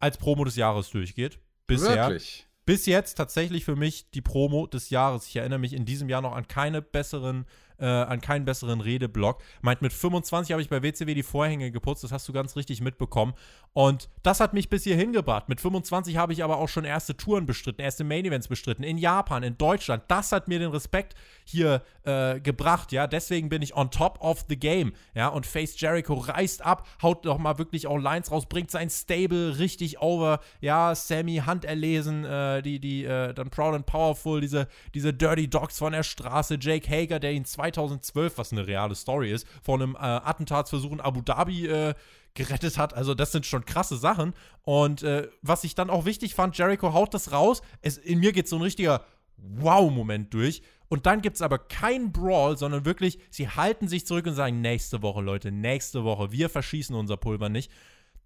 A: als Promo des Jahres durchgeht. Bisher.
B: Wirklich?
A: Bis jetzt tatsächlich für mich die Promo des Jahres. Ich erinnere mich in diesem Jahr noch an keine besseren äh, an keinen besseren Redeblock. Meint, mit 25 habe ich bei WCW die Vorhänge geputzt, das hast du ganz richtig mitbekommen. Und das hat mich bis hierhin gebracht. Mit 25 habe ich aber auch schon erste Touren bestritten, erste Main Events bestritten, in Japan, in Deutschland. Das hat mir den Respekt hier äh, gebracht, ja. Deswegen bin ich on top of the game, ja. Und Face Jericho reißt ab, haut doch mal wirklich auch Lines raus, bringt sein Stable richtig over, ja. Sammy Hand erlesen, äh, die, die, äh, dann Proud and Powerful, diese, diese Dirty Dogs von der Straße, Jake Hager, der ihn zwei 2012, was eine reale Story ist, vor einem äh, Attentatsversuch in Abu Dhabi äh, gerettet hat. Also das sind schon krasse Sachen. Und äh, was ich dann auch wichtig fand, Jericho haut das raus. Es, in mir geht so ein richtiger Wow-Moment durch. Und dann gibt es aber keinen Brawl, sondern wirklich, sie halten sich zurück und sagen, nächste Woche, Leute, nächste Woche, wir verschießen unser Pulver nicht.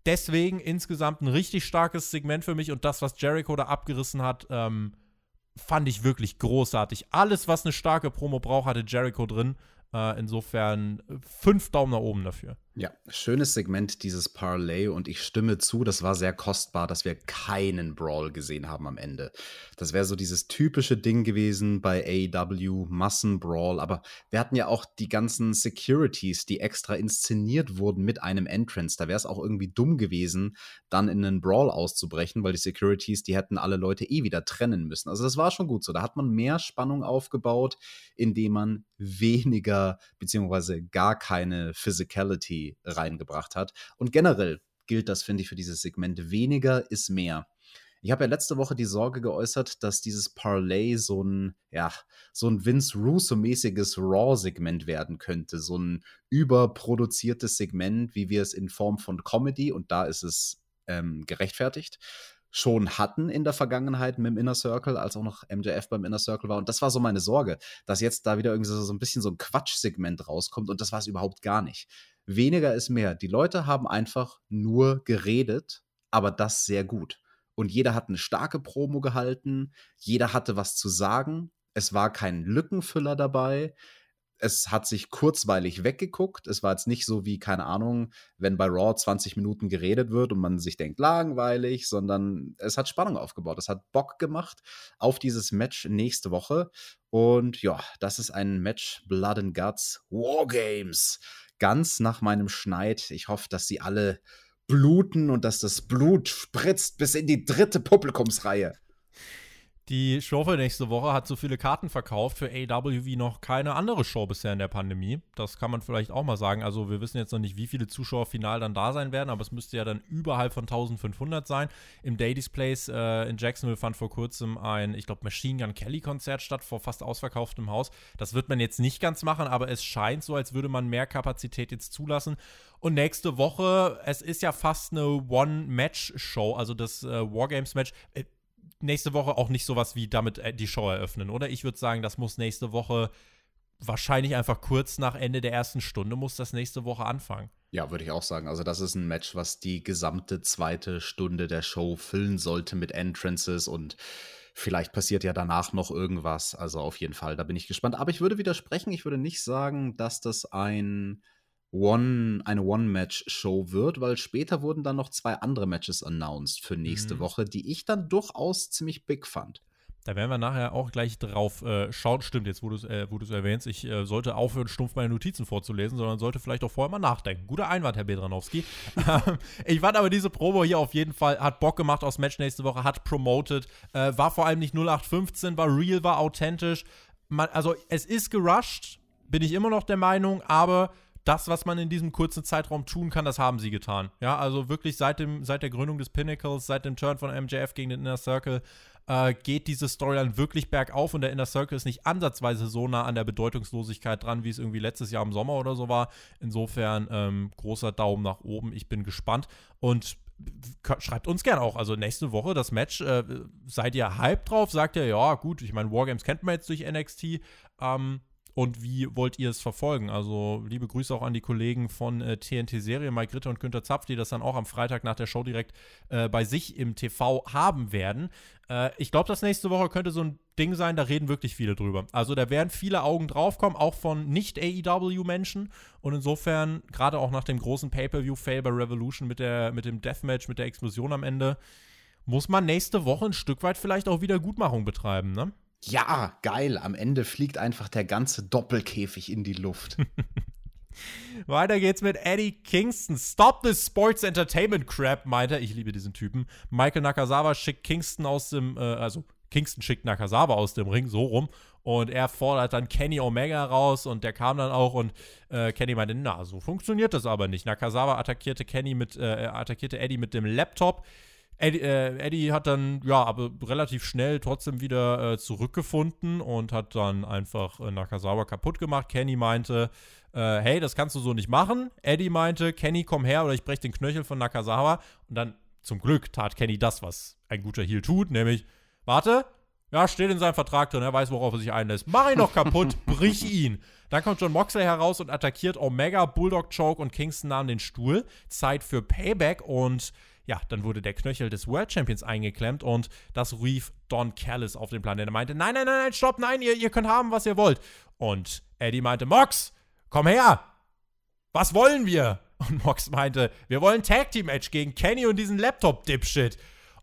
A: Deswegen insgesamt ein richtig starkes Segment für mich und das, was Jericho da abgerissen hat, ähm, fand ich wirklich großartig. Alles, was eine starke Promo braucht, hatte Jericho drin. Äh, insofern fünf Daumen nach oben dafür.
B: Ja, schönes Segment dieses Parlay und ich stimme zu, das war sehr kostbar, dass wir keinen Brawl gesehen haben am Ende. Das wäre so dieses typische Ding gewesen bei AEW, Massenbrawl, aber wir hatten ja auch die ganzen Securities, die extra inszeniert wurden mit einem Entrance. Da wäre es auch irgendwie dumm gewesen, dann in einen Brawl auszubrechen, weil die Securities, die hätten alle Leute eh wieder trennen müssen. Also das war schon gut so. Da hat man mehr Spannung aufgebaut, indem man weniger beziehungsweise gar keine Physicality reingebracht hat. Und generell gilt das, finde ich, für dieses Segment. Weniger ist mehr. Ich habe ja letzte Woche die Sorge geäußert, dass dieses Parlay so ein, ja, so ein Vince Russo-mäßiges Raw-Segment werden könnte. So ein überproduziertes Segment, wie wir es in Form von Comedy, und da ist es ähm, gerechtfertigt, schon hatten in der Vergangenheit mit dem Inner Circle, als auch noch MJF beim Inner Circle war. Und das war so meine Sorge, dass jetzt da wieder irgendwie so, so ein bisschen so ein Quatsch-Segment rauskommt und das war es überhaupt gar nicht weniger ist mehr. Die Leute haben einfach nur geredet, aber das sehr gut. Und jeder hat eine starke Promo gehalten, jeder hatte was zu sagen. Es war kein Lückenfüller dabei. Es hat sich kurzweilig weggeguckt. Es war jetzt nicht so wie, keine Ahnung, wenn bei Raw 20 Minuten geredet wird und man sich denkt, langweilig, sondern es hat Spannung aufgebaut. Es hat Bock gemacht auf dieses Match nächste Woche. Und ja, das ist ein Match Blood and Guts Wargames ganz nach meinem Schneid. Ich hoffe, dass sie alle bluten und dass das Blut spritzt bis in die dritte Publikumsreihe.
A: Die Show für nächste Woche hat so viele Karten verkauft für AW wie noch keine andere Show bisher in der Pandemie. Das kann man vielleicht auch mal sagen. Also wir wissen jetzt noch nicht, wie viele Zuschauer final dann da sein werden, aber es müsste ja dann überhalb von 1500 sein. Im Daily's Place äh, in Jacksonville fand vor kurzem ein, ich glaube, Machine Gun Kelly Konzert statt vor fast ausverkauftem Haus. Das wird man jetzt nicht ganz machen, aber es scheint so, als würde man mehr Kapazität jetzt zulassen. Und nächste Woche, es ist ja fast eine One-Match-Show, also das äh, Wargames-Match. Äh, nächste Woche auch nicht sowas wie damit äh, die Show eröffnen, oder? Ich würde sagen, das muss nächste Woche wahrscheinlich einfach kurz nach Ende der ersten Stunde muss das nächste Woche anfangen.
B: Ja, würde ich auch sagen. Also das ist ein Match, was die gesamte zweite Stunde der Show füllen sollte mit Entrances und vielleicht passiert ja danach noch irgendwas. Also auf jeden Fall, da bin ich gespannt. Aber ich würde widersprechen, ich würde nicht sagen, dass das ein One, eine One-Match-Show wird, weil später wurden dann noch zwei andere Matches announced für nächste mhm. Woche, die ich dann durchaus ziemlich big fand.
A: Da werden wir nachher auch gleich drauf äh, schauen. Stimmt, jetzt, wo du es äh, erwähnst, ich äh, sollte aufhören, stumpf meine Notizen vorzulesen, sondern sollte vielleicht auch vorher mal nachdenken. Guter Einwand, Herr Bedranowski. ich fand aber diese Promo hier auf jeden Fall, hat Bock gemacht aufs Match nächste Woche, hat promoted, äh, war vor allem nicht 0815, war real, war authentisch. Man, also, es ist gerusht, bin ich immer noch der Meinung, aber das, was man in diesem kurzen Zeitraum tun kann, das haben sie getan. Ja, also wirklich seit, dem, seit der Gründung des Pinnacles, seit dem Turn von MJF gegen den Inner Circle, äh, geht diese Storyline wirklich bergauf und der Inner Circle ist nicht ansatzweise so nah an der Bedeutungslosigkeit dran, wie es irgendwie letztes Jahr im Sommer oder so war. Insofern ähm, großer Daumen nach oben. Ich bin gespannt und schreibt uns gern auch. Also nächste Woche das Match. Äh, seid ihr hype drauf? Sagt ihr, ja, gut, ich meine, Wargames kennt man jetzt durch NXT. Ähm, und wie wollt ihr es verfolgen? Also liebe Grüße auch an die Kollegen von äh, TNT Serie, Mike Ritter und Günter Zapf, die das dann auch am Freitag nach der Show direkt äh, bei sich im TV haben werden. Äh, ich glaube, das nächste Woche könnte so ein Ding sein, da reden wirklich viele drüber. Also da werden viele Augen draufkommen, auch von Nicht-AEW-Menschen. Und insofern, gerade auch nach dem großen Pay-Per-View-Fail bei Revolution mit, der, mit dem Deathmatch, mit der Explosion am Ende, muss man nächste Woche ein Stück weit vielleicht auch wieder Gutmachung betreiben, ne?
B: Ja, geil. Am Ende fliegt einfach der ganze Doppelkäfig in die Luft.
A: Weiter geht's mit Eddie Kingston. Stop this Sports Entertainment Crap, meint er. Ich liebe diesen Typen. Michael Nakazawa schickt Kingston aus dem, äh, also Kingston schickt Nakazawa aus dem Ring, so rum. Und er fordert dann Kenny Omega raus und der kam dann auch und äh, Kenny meinte, na, so funktioniert das aber nicht. Nakazawa attackierte Kenny mit, äh, attackierte Eddie mit dem Laptop. Eddie, äh, Eddie, hat dann, ja, aber relativ schnell trotzdem wieder äh, zurückgefunden und hat dann einfach äh, Nakazawa kaputt gemacht. Kenny meinte, äh, hey, das kannst du so nicht machen. Eddie meinte, Kenny, komm her oder ich breche den Knöchel von Nakazawa. Und dann, zum Glück, tat Kenny das, was ein guter Heel tut, nämlich, warte, ja, steht in seinem Vertrag drin, er weiß, worauf er sich einlässt. Mach ihn doch kaputt, brich ihn. Dann kommt John Moxley heraus und attackiert Omega, Bulldog Choke und Kingston nahm den Stuhl. Zeit für Payback und ja, dann wurde der Knöchel des World Champions eingeklemmt und das rief Don Callis auf den Plan. Er meinte, nein, nein, nein, nein, stopp, nein, ihr, ihr könnt haben, was ihr wollt. Und Eddie meinte, Mox, komm her, was wollen wir? Und Mox meinte, wir wollen Tag Team Match gegen Kenny und diesen Laptop-Dipshit.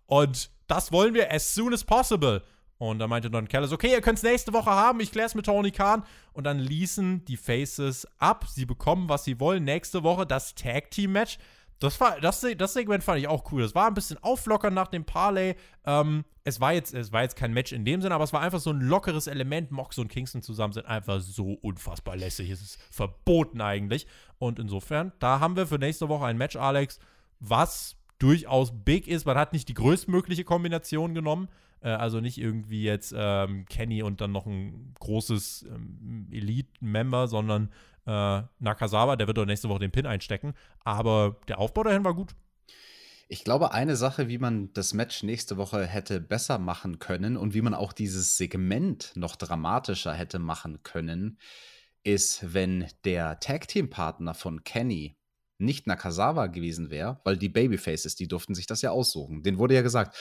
A: Und das wollen wir as soon as possible. Und da meinte Don Callis, okay, ihr könnt es nächste Woche haben, ich klär's mit Tony Khan. Und dann ließen die Faces ab. Sie bekommen, was sie wollen. Nächste Woche das Tag Team Match. Das, war, das, das Segment fand ich auch cool. Das war ein bisschen auflockern nach dem Parlay. Ähm, es, war jetzt, es war jetzt kein Match in dem Sinne, aber es war einfach so ein lockeres Element. Mox und Kingston zusammen sind einfach so unfassbar lässig. Es ist verboten eigentlich. Und insofern, da haben wir für nächste Woche ein Match, Alex, was durchaus big ist. Man hat nicht die größtmögliche Kombination genommen. Äh, also nicht irgendwie jetzt ähm, Kenny und dann noch ein großes ähm, Elite-Member, sondern äh, Nakazawa, der wird doch nächste Woche den Pin einstecken. Aber der Aufbau dahin war gut.
B: Ich glaube, eine Sache, wie man das Match nächste Woche hätte besser machen können und wie man auch dieses Segment noch dramatischer hätte machen können, ist, wenn der Tag-Team-Partner von Kenny nicht Nakazawa gewesen wäre, weil die Babyfaces, die durften sich das ja aussuchen. Den wurde ja gesagt,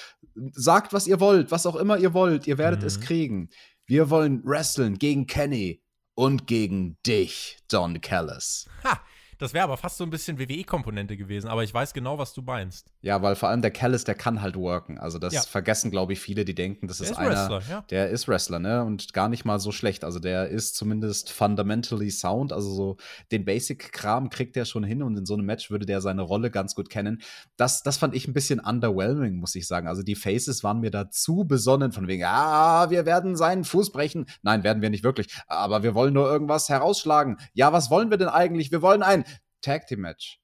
B: sagt, was ihr wollt, was auch immer ihr wollt, ihr werdet mhm. es kriegen. Wir wollen wresteln gegen Kenny und gegen dich, Don Callis.
A: Ha! Das wäre aber fast so ein bisschen WWE-Komponente gewesen, aber ich weiß genau, was du meinst.
B: Ja, weil vor allem der Callis, der kann halt worken. Also das ja. vergessen, glaube ich, viele, die denken, das der ist, ist einer, Wrestler, ja. der ist Wrestler, ne? Und gar nicht mal so schlecht. Also der ist zumindest fundamentally sound. Also so den Basic-Kram kriegt er schon hin und in so einem Match würde der seine Rolle ganz gut kennen. Das, das fand ich ein bisschen underwhelming, muss ich sagen. Also die Faces waren mir da zu besonnen, von wegen, ah, wir werden seinen Fuß brechen. Nein, werden wir nicht wirklich. Aber wir wollen nur irgendwas herausschlagen. Ja, was wollen wir denn eigentlich? Wir wollen ein Tag Team Match.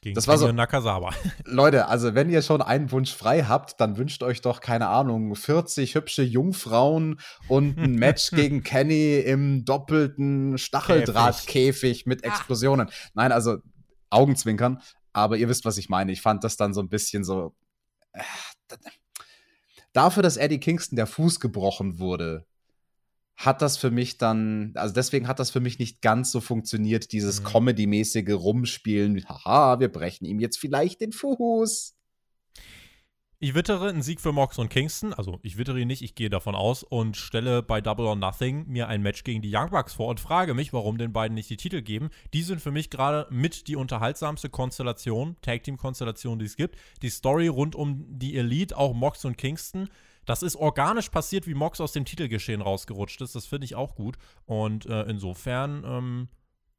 A: Gegen das war so, Nakazawa.
B: Leute, also wenn ihr schon einen Wunsch frei habt, dann wünscht euch doch, keine Ahnung, 40 hübsche Jungfrauen und ein Match gegen Kenny im doppelten Stacheldrahtkäfig mit. Explosionen. Ah. Nein, also Augenzwinkern, aber ihr wisst, was ich meine. Ich fand das dann so ein bisschen so. Äh, dafür, dass Eddie Kingston der Fuß gebrochen wurde, hat das für mich dann, also deswegen hat das für mich nicht ganz so funktioniert, dieses mhm. Comedy-mäßige Rumspielen. Haha, wir brechen ihm jetzt vielleicht den Fuß.
A: Ich wittere einen Sieg für Mox und Kingston, also ich wittere ihn nicht, ich gehe davon aus und stelle bei Double or Nothing mir ein Match gegen die Young Bucks vor und frage mich, warum den beiden nicht die Titel geben. Die sind für mich gerade mit die unterhaltsamste Konstellation, Tag Team Konstellation, die es gibt. Die Story rund um die Elite, auch Mox und Kingston, das ist organisch passiert, wie Mox aus dem Titelgeschehen rausgerutscht ist. Das finde ich auch gut. Und äh, insofern, ähm,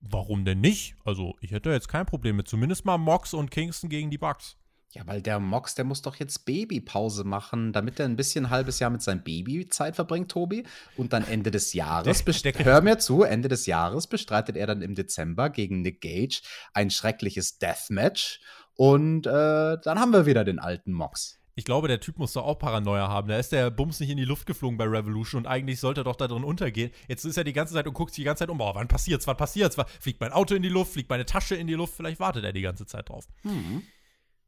A: warum denn nicht? Also, ich hätte jetzt kein Problem mit. Zumindest mal Mox und Kingston gegen die Bucks.
B: Ja, weil der Mox, der muss doch jetzt Babypause machen, damit er ein bisschen ein halbes Jahr mit seinem Baby Zeit verbringt, Tobi. Und dann Ende des Jahres, hör mir zu, Ende des Jahres bestreitet er dann im Dezember gegen Nick Gage ein schreckliches Deathmatch. Und äh, dann haben wir wieder den alten Mox
A: ich glaube, der Typ muss doch auch Paranoia haben. Da ist der Bums nicht in die Luft geflogen bei Revolution und eigentlich sollte er doch da drin untergehen. Jetzt ist er die ganze Zeit und guckt sich die ganze Zeit um. Oh, wann passiert's? Wann passiert's? Fliegt mein Auto in die Luft? Fliegt meine Tasche in die Luft? Vielleicht wartet er die ganze Zeit drauf. Mhm.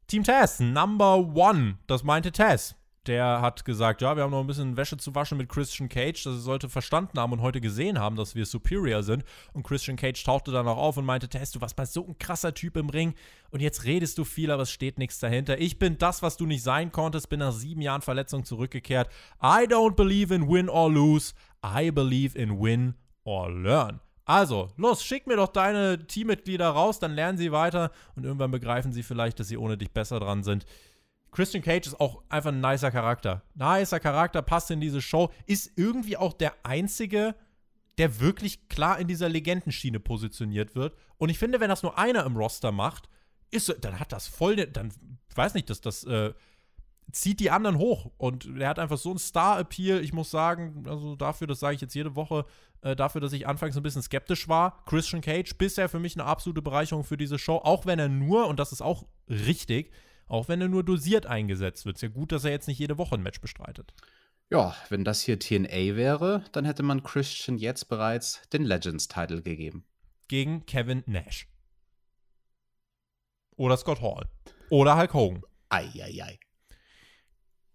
A: Team Taz, Number One. Das meinte Taz der hat gesagt, ja, wir haben noch ein bisschen Wäsche zu waschen mit Christian Cage, dass er sollte verstanden haben und heute gesehen haben, dass wir superior sind. Und Christian Cage tauchte dann auch auf und meinte, Tess, du warst mal so ein krasser Typ im Ring und jetzt redest du viel, aber es steht nichts dahinter. Ich bin das, was du nicht sein konntest, bin nach sieben Jahren Verletzung zurückgekehrt. I don't believe in win or lose, I believe in win or learn. Also, los, schick mir doch deine Teammitglieder raus, dann lernen sie weiter und irgendwann begreifen sie vielleicht, dass sie ohne dich besser dran sind. Christian Cage ist auch einfach ein nicer Charakter. Nicer Charakter, passt in diese Show, ist irgendwie auch der einzige, der wirklich klar in dieser Legendenschiene positioniert wird. Und ich finde, wenn das nur einer im Roster macht, ist, dann hat das voll, dann weiß nicht, dass das äh, zieht die anderen hoch. Und er hat einfach so einen Star-Appeal. Ich muss sagen, also dafür, das sage ich jetzt jede Woche, äh, dafür, dass ich anfangs ein bisschen skeptisch war. Christian Cage bisher für mich eine absolute Bereicherung für diese Show, auch wenn er nur, und das ist auch richtig, Auch wenn er nur dosiert eingesetzt wird. Ist ja gut, dass er jetzt nicht jede Woche ein Match bestreitet.
B: Ja, wenn das hier TNA wäre, dann hätte man Christian jetzt bereits den Legends-Title gegeben.
A: Gegen Kevin Nash. Oder Scott Hall. Oder Hulk Hogan.
B: Eieiei. Ei, ei.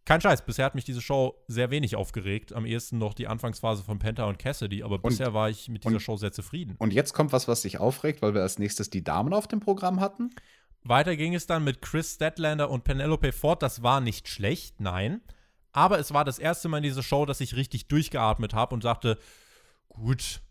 A: Kein Scheiß, bisher hat mich diese Show sehr wenig aufgeregt. Am ehesten noch die Anfangsphase von Penta und Cassidy, aber bisher war ich mit dieser
B: und,
A: Show sehr zufrieden.
B: Und jetzt kommt was, was dich aufregt, weil wir als nächstes die Damen auf dem Programm hatten.
A: Weiter ging es dann mit Chris Statlander und Penelope Ford. Das war nicht schlecht, nein. Aber es war das erste Mal in dieser Show, dass ich richtig durchgeatmet habe und sagte, gut,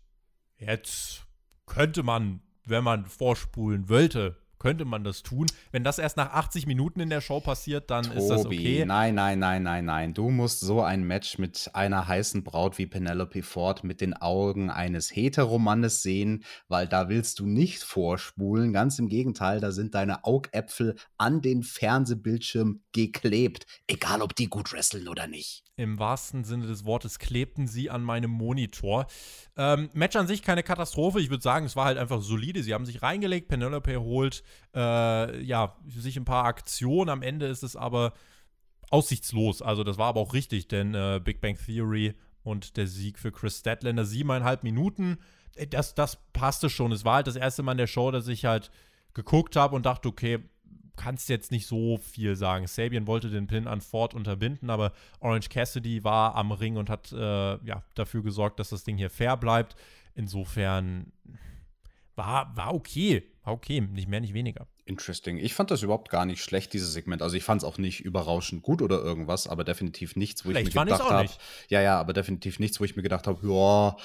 A: jetzt könnte man, wenn man vorspulen wollte, könnte man das tun. Wenn das erst nach 80 Minuten in der Show passiert, dann
B: Tobi,
A: ist das okay.
B: Nein, nein, nein, nein, nein. Du musst so ein Match mit einer heißen Braut wie Penelope Ford mit den Augen eines Heteromannes sehen, weil da willst du nicht vorspulen. Ganz im Gegenteil, da sind deine Augäpfel an den Fernsehbildschirm geklebt. Egal, ob die gut wresteln oder nicht.
A: Im wahrsten Sinne des Wortes klebten sie an meinem Monitor. Ähm, Match an sich keine Katastrophe. Ich würde sagen, es war halt einfach solide. Sie haben sich reingelegt. Penelope holt äh, ja, sich ein paar Aktionen. Am Ende ist es aber aussichtslos. Also, das war aber auch richtig, denn äh, Big Bang Theory und der Sieg für Chris Statlander, siebeneinhalb Minuten, äh, das, das passte schon. Es war halt das erste Mal in der Show, dass ich halt geguckt habe und dachte, okay, kannst jetzt nicht so viel sagen. Sabian wollte den Pin an Ford unterbinden, aber Orange Cassidy war am Ring und hat äh, ja, dafür gesorgt, dass das Ding hier fair bleibt. Insofern war, war okay. War okay, nicht mehr, nicht weniger.
B: Interesting. Ich fand das überhaupt gar nicht schlecht, dieses Segment. Also ich fand es auch nicht überraschend gut oder irgendwas, aber definitiv nichts, wo
A: Schlecht
B: ich mir gedacht habe. Ja, ja, aber definitiv nichts, wo ich mir gedacht habe, ja,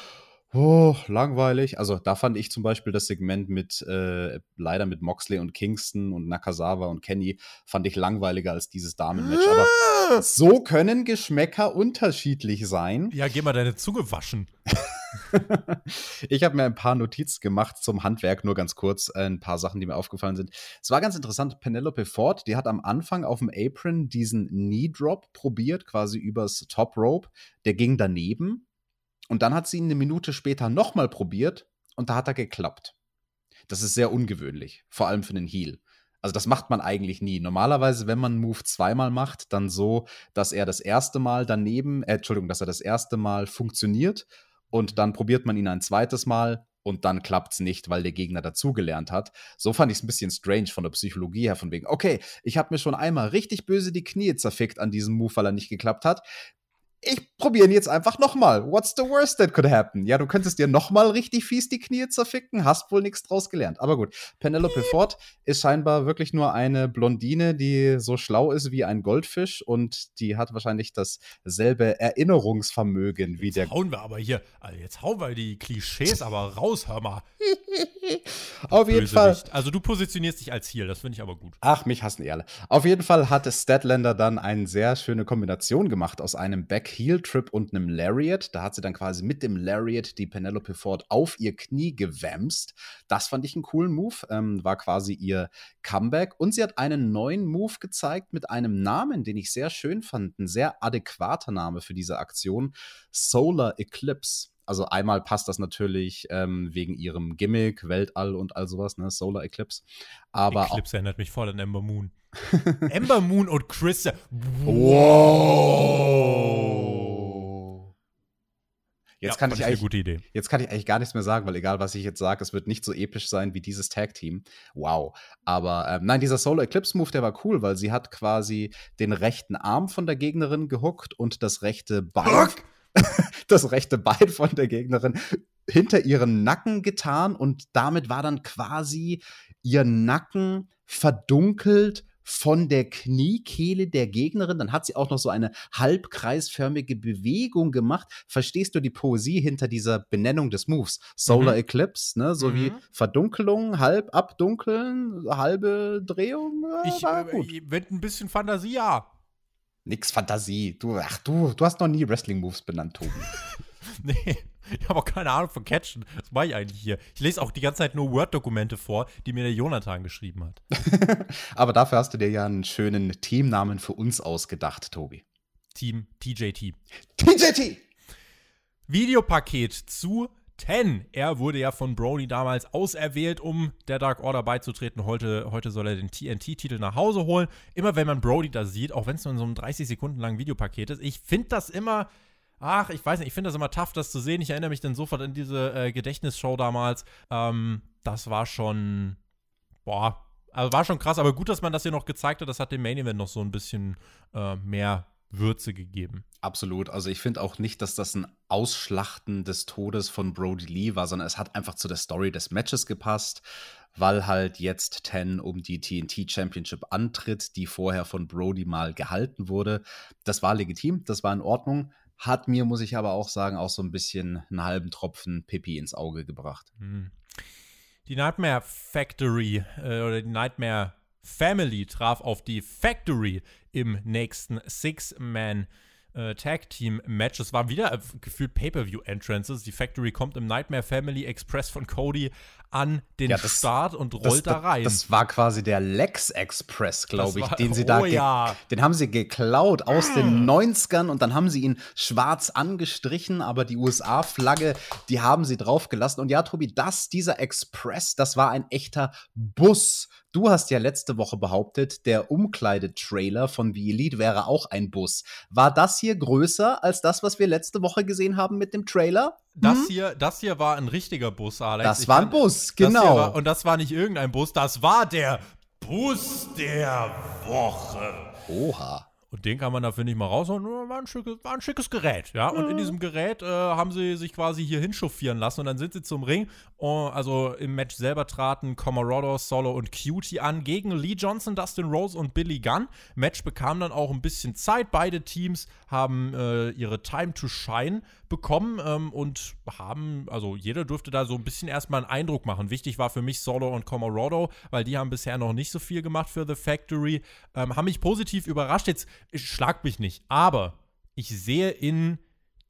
B: oh, langweilig. Also da fand ich zum Beispiel das Segment mit äh, leider mit Moxley und Kingston und Nakazawa und Kenny fand ich langweiliger als dieses Damenmatch. Aber so können Geschmäcker unterschiedlich sein.
A: Ja, geh mal deine Zunge waschen.
B: ich habe mir ein paar Notizen gemacht zum Handwerk, nur ganz kurz, äh, ein paar Sachen, die mir aufgefallen sind. Es war ganz interessant, Penelope Ford, die hat am Anfang auf dem Apron diesen Knee Drop probiert, quasi übers Top Rope. Der ging daneben. Und dann hat sie ihn eine Minute später nochmal probiert und da hat er geklappt. Das ist sehr ungewöhnlich, vor allem für einen Heel. Also das macht man eigentlich nie. Normalerweise, wenn man einen Move zweimal macht, dann so, dass er das erste Mal daneben, äh, Entschuldigung, dass er das erste Mal funktioniert und dann probiert man ihn ein zweites Mal und dann klappt es nicht, weil der Gegner dazugelernt hat. So fand ich es ein bisschen strange von der Psychologie her, von wegen, okay, ich habe mir schon einmal richtig böse die Knie zerfickt an diesem Move, weil er nicht geklappt hat ich probiere ihn jetzt einfach nochmal. What's the worst that could happen? Ja, du könntest dir nochmal richtig fies die Knie zerficken, hast wohl nichts draus gelernt. Aber gut, Penelope Ford ist scheinbar wirklich nur eine Blondine, die so schlau ist wie ein Goldfisch und die hat wahrscheinlich dasselbe Erinnerungsvermögen wie
A: Jetzt
B: der.
A: hauen wir aber hier, also jetzt hauen wir die Klischees aber raus, hör mal.
B: Auf jeden Fall.
A: Bösewicht. Also du positionierst dich als Heel, das finde ich aber gut.
B: Ach, mich hassen die alle. Auf jeden Fall hat Statlander dann eine sehr schöne Kombination gemacht aus einem Back-Heel-Trip und einem Lariat. Da hat sie dann quasi mit dem Lariat die Penelope Ford auf ihr Knie gewämst. Das fand ich einen coolen Move. Ähm, war quasi ihr Comeback. Und sie hat einen neuen Move gezeigt mit einem Namen, den ich sehr schön fand. Ein sehr adäquater Name für diese Aktion. Solar Eclipse. Also einmal passt das natürlich ähm, wegen ihrem Gimmick, Weltall und all sowas, ne? Solar Eclipse. Aber
A: Eclipse erinnert mich voll an Ember Moon. Ember Moon und Chris.
B: Wow. Jetzt,
A: Ja,
B: kann ich
A: eine
B: eigentlich,
A: gute Idee.
B: jetzt kann ich eigentlich gar nichts mehr sagen, weil egal, was ich jetzt sage, es wird nicht so episch sein wie dieses Tag-Team. Wow. Aber ähm, nein, dieser Solar Eclipse-Move, der war cool, weil sie hat quasi den rechten Arm von der Gegnerin gehuckt und das rechte Bein, das rechte Bein von der Gegnerin hinter ihren Nacken getan und damit war dann quasi ihr Nacken verdunkelt von der Kniekehle der Gegnerin. Dann hat sie auch noch so eine halbkreisförmige Bewegung gemacht. Verstehst du die Poesie hinter dieser Benennung des Moves? Solar
A: Mhm.
B: Eclipse, ne? So wie
A: Mhm.
B: Verdunkelung, halb abdunkeln, halbe Drehung. Ja,
A: Ich, äh, mit ein bisschen Fantasie, ja.
B: Nix Fantasie. Du, ach du, du hast noch nie Wrestling-Moves benannt, Tobi.
A: Nee, ich habe auch keine Ahnung von Catchen. Was mache ich eigentlich hier? Ich lese auch die ganze Zeit nur Word-Dokumente vor, die mir der Jonathan geschrieben hat.
B: Aber dafür hast du dir ja einen schönen Teamnamen für uns ausgedacht, Tobi.
A: Team TJT.
B: TJT!
A: Videopaket zu 10. Er wurde ja von Brody damals auserwählt, um der Dark Order beizutreten. Heute, heute soll er den TNT-Titel nach Hause holen. Immer wenn man Brody da sieht, auch wenn es nur in so einem 30 Sekunden langen Videopaket ist, ich finde das immer. Ach, ich weiß nicht, ich finde das immer tough, das zu sehen. Ich erinnere mich dann sofort an diese äh, Gedächtnisshow damals. Ähm, das war schon. Boah, also war schon krass, aber gut, dass man das hier noch gezeigt hat. Das hat dem Main Event noch so ein bisschen äh, mehr Würze gegeben.
B: Absolut. Also ich finde auch nicht, dass das ein Ausschlachten des Todes von Brody Lee war, sondern es hat einfach zu der Story des Matches gepasst, weil halt jetzt Ten um die TNT Championship antritt, die vorher von Brody mal gehalten wurde. Das war legitim, das war in Ordnung. Hat mir, muss ich aber auch sagen, auch so ein bisschen einen halben Tropfen Pippi ins Auge gebracht.
A: Hm. Die Nightmare Factory äh, oder die Nightmare Family traf auf die Factory im nächsten Six-Man äh, Tag Team Match. Es waren wieder äh, gefühlt Pay-per-View Entrances. Die Factory kommt im Nightmare Family Express von Cody an den ja, das, Start und rollt das, da rein.
B: Das war quasi der Lex Express, glaube ich, den sie oh, da ja. den haben sie geklaut aus den 90ern und dann haben sie ihn schwarz angestrichen, aber die USA Flagge, die haben sie draufgelassen und ja, Tobi, das dieser Express, das war ein echter Bus Du hast ja letzte Woche behauptet, der Umkleidetrailer von The Elite wäre auch ein Bus. War das hier größer als das, was wir letzte Woche gesehen haben mit dem Trailer?
A: Das hm? hier, das hier war ein richtiger Bus, Alex.
B: Das ich war ein Bus, genau.
A: War, und das war nicht irgendein Bus, das war der Bus der Woche.
B: Oha.
A: Und den kann man da, finde ich, mal rausholen. War ein, schickes, war ein schickes Gerät, ja. Und in diesem Gerät äh, haben sie sich quasi hier hinchauffieren lassen und dann sind sie zum Ring. Uh, also im Match selber traten Comorado, Solo und Cutie an gegen Lee Johnson, Dustin Rose und Billy Gunn. Match bekam dann auch ein bisschen Zeit. Beide Teams haben äh, ihre Time to Shine bekommen ähm, und haben, also jeder durfte da so ein bisschen erstmal einen Eindruck machen. Wichtig war für mich Solo und Comorado, weil die haben bisher noch nicht so viel gemacht für The Factory. Ähm, haben mich positiv überrascht. Jetzt schlag mich nicht, aber ich sehe in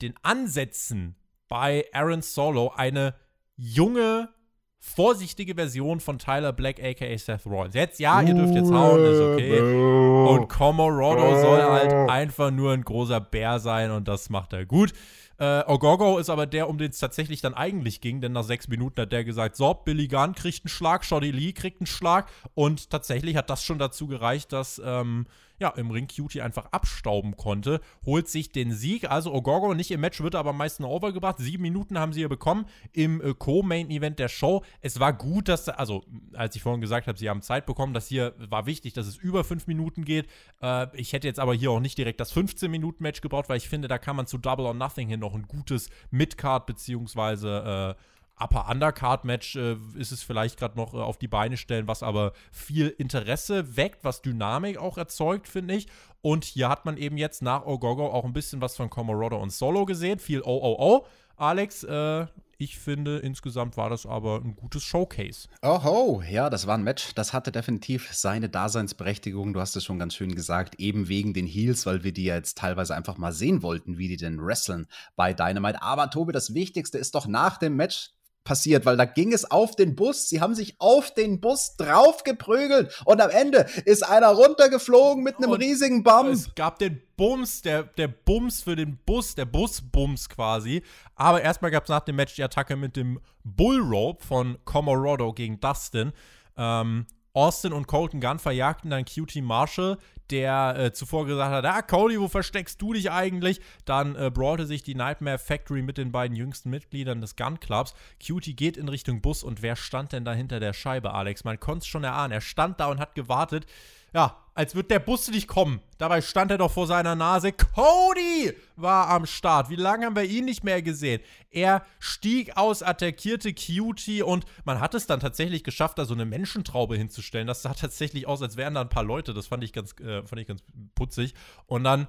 A: den Ansätzen bei Aaron Solo eine junge, vorsichtige Version von Tyler Black, aka Seth Rollins. Jetzt, ja, ihr dürft jetzt hauen, ist okay. Und Comorado soll halt einfach nur ein großer Bär sein und das macht er gut. Äh, Ogogo ist aber der, um den es tatsächlich dann eigentlich ging, denn nach sechs Minuten hat der gesagt, so, Billy Gunn kriegt einen Schlag, Shoddy Lee kriegt einen Schlag. Und tatsächlich hat das schon dazu gereicht, dass ähm, ja, im Ring Cutie einfach abstauben konnte, holt sich den Sieg. Also Ogogo nicht im Match, wird aber am meisten overgebracht. Sieben Minuten haben sie hier bekommen im äh, Co-Main-Event der Show. Es war gut, dass, also als ich vorhin gesagt habe, sie haben Zeit bekommen, das hier war wichtig, dass es über fünf Minuten geht. Äh, ich hätte jetzt aber hier auch nicht direkt das 15-Minuten-Match gebraucht, weil ich finde, da kann man zu Double or Nothing hin noch ein gutes Midcard beziehungsweise äh, Upper Undercard Match äh, ist es vielleicht gerade noch äh, auf die Beine stellen, was aber viel Interesse weckt, was Dynamik auch erzeugt, finde ich. Und hier hat man eben jetzt nach Ogogo auch ein bisschen was von Comorado und Solo gesehen, viel OOO. Alex, äh, ich finde, insgesamt war das aber ein gutes Showcase.
B: Oho, ja, das war ein Match. Das hatte definitiv seine Daseinsberechtigung. Du hast es schon ganz schön gesagt, eben wegen den Heels, weil wir die ja jetzt teilweise einfach mal sehen wollten, wie die denn wresteln bei Dynamite. Aber Tobi, das Wichtigste ist doch nach dem Match passiert, weil da ging es auf den Bus. Sie haben sich auf den Bus draufgeprügelt und am Ende ist einer runtergeflogen mit einem und riesigen Bums.
A: Es gab den Bums, der, der Bums für den Bus, der Busbums quasi. Aber erstmal gab es nach dem Match die Attacke mit dem Bullrope von Comorado gegen Dustin. Ähm, Austin und Colton Gunn verjagten dann QT Marshall, der äh, zuvor gesagt hat, ah, Cody, wo versteckst du dich eigentlich? Dann äh, brawlte sich die Nightmare Factory mit den beiden jüngsten Mitgliedern des Gun Clubs. Cutie geht in Richtung Bus und wer stand denn da hinter der Scheibe, Alex? Man konnte es schon erahnen. Er stand da und hat gewartet ja, als wird der Bus nicht kommen. Dabei stand er doch vor seiner Nase. Cody war am Start. Wie lange haben wir ihn nicht mehr gesehen? Er stieg aus, attackierte Cutie und man hat es dann tatsächlich geschafft, da so eine Menschentraube hinzustellen. Das sah tatsächlich aus, als wären da ein paar Leute. Das fand ich ganz, äh, fand ich ganz putzig. Und dann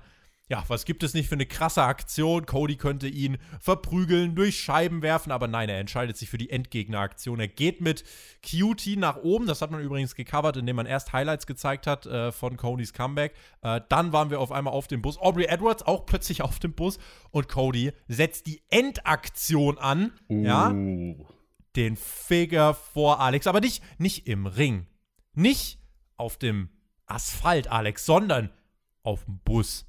A: ja, was gibt es nicht für eine krasse Aktion? Cody könnte ihn verprügeln, durch Scheiben werfen, aber nein, er entscheidet sich für die Endgegneraktion. Er geht mit Cutie nach oben. Das hat man übrigens gecovert, indem man erst Highlights gezeigt hat äh, von Codys Comeback. Äh, dann waren wir auf einmal auf dem Bus. Aubrey Edwards auch plötzlich auf dem Bus und Cody setzt die Endaktion an. Uh. Ja. Den Figure vor Alex, aber nicht, nicht im Ring. Nicht auf dem Asphalt, Alex, sondern auf dem Bus.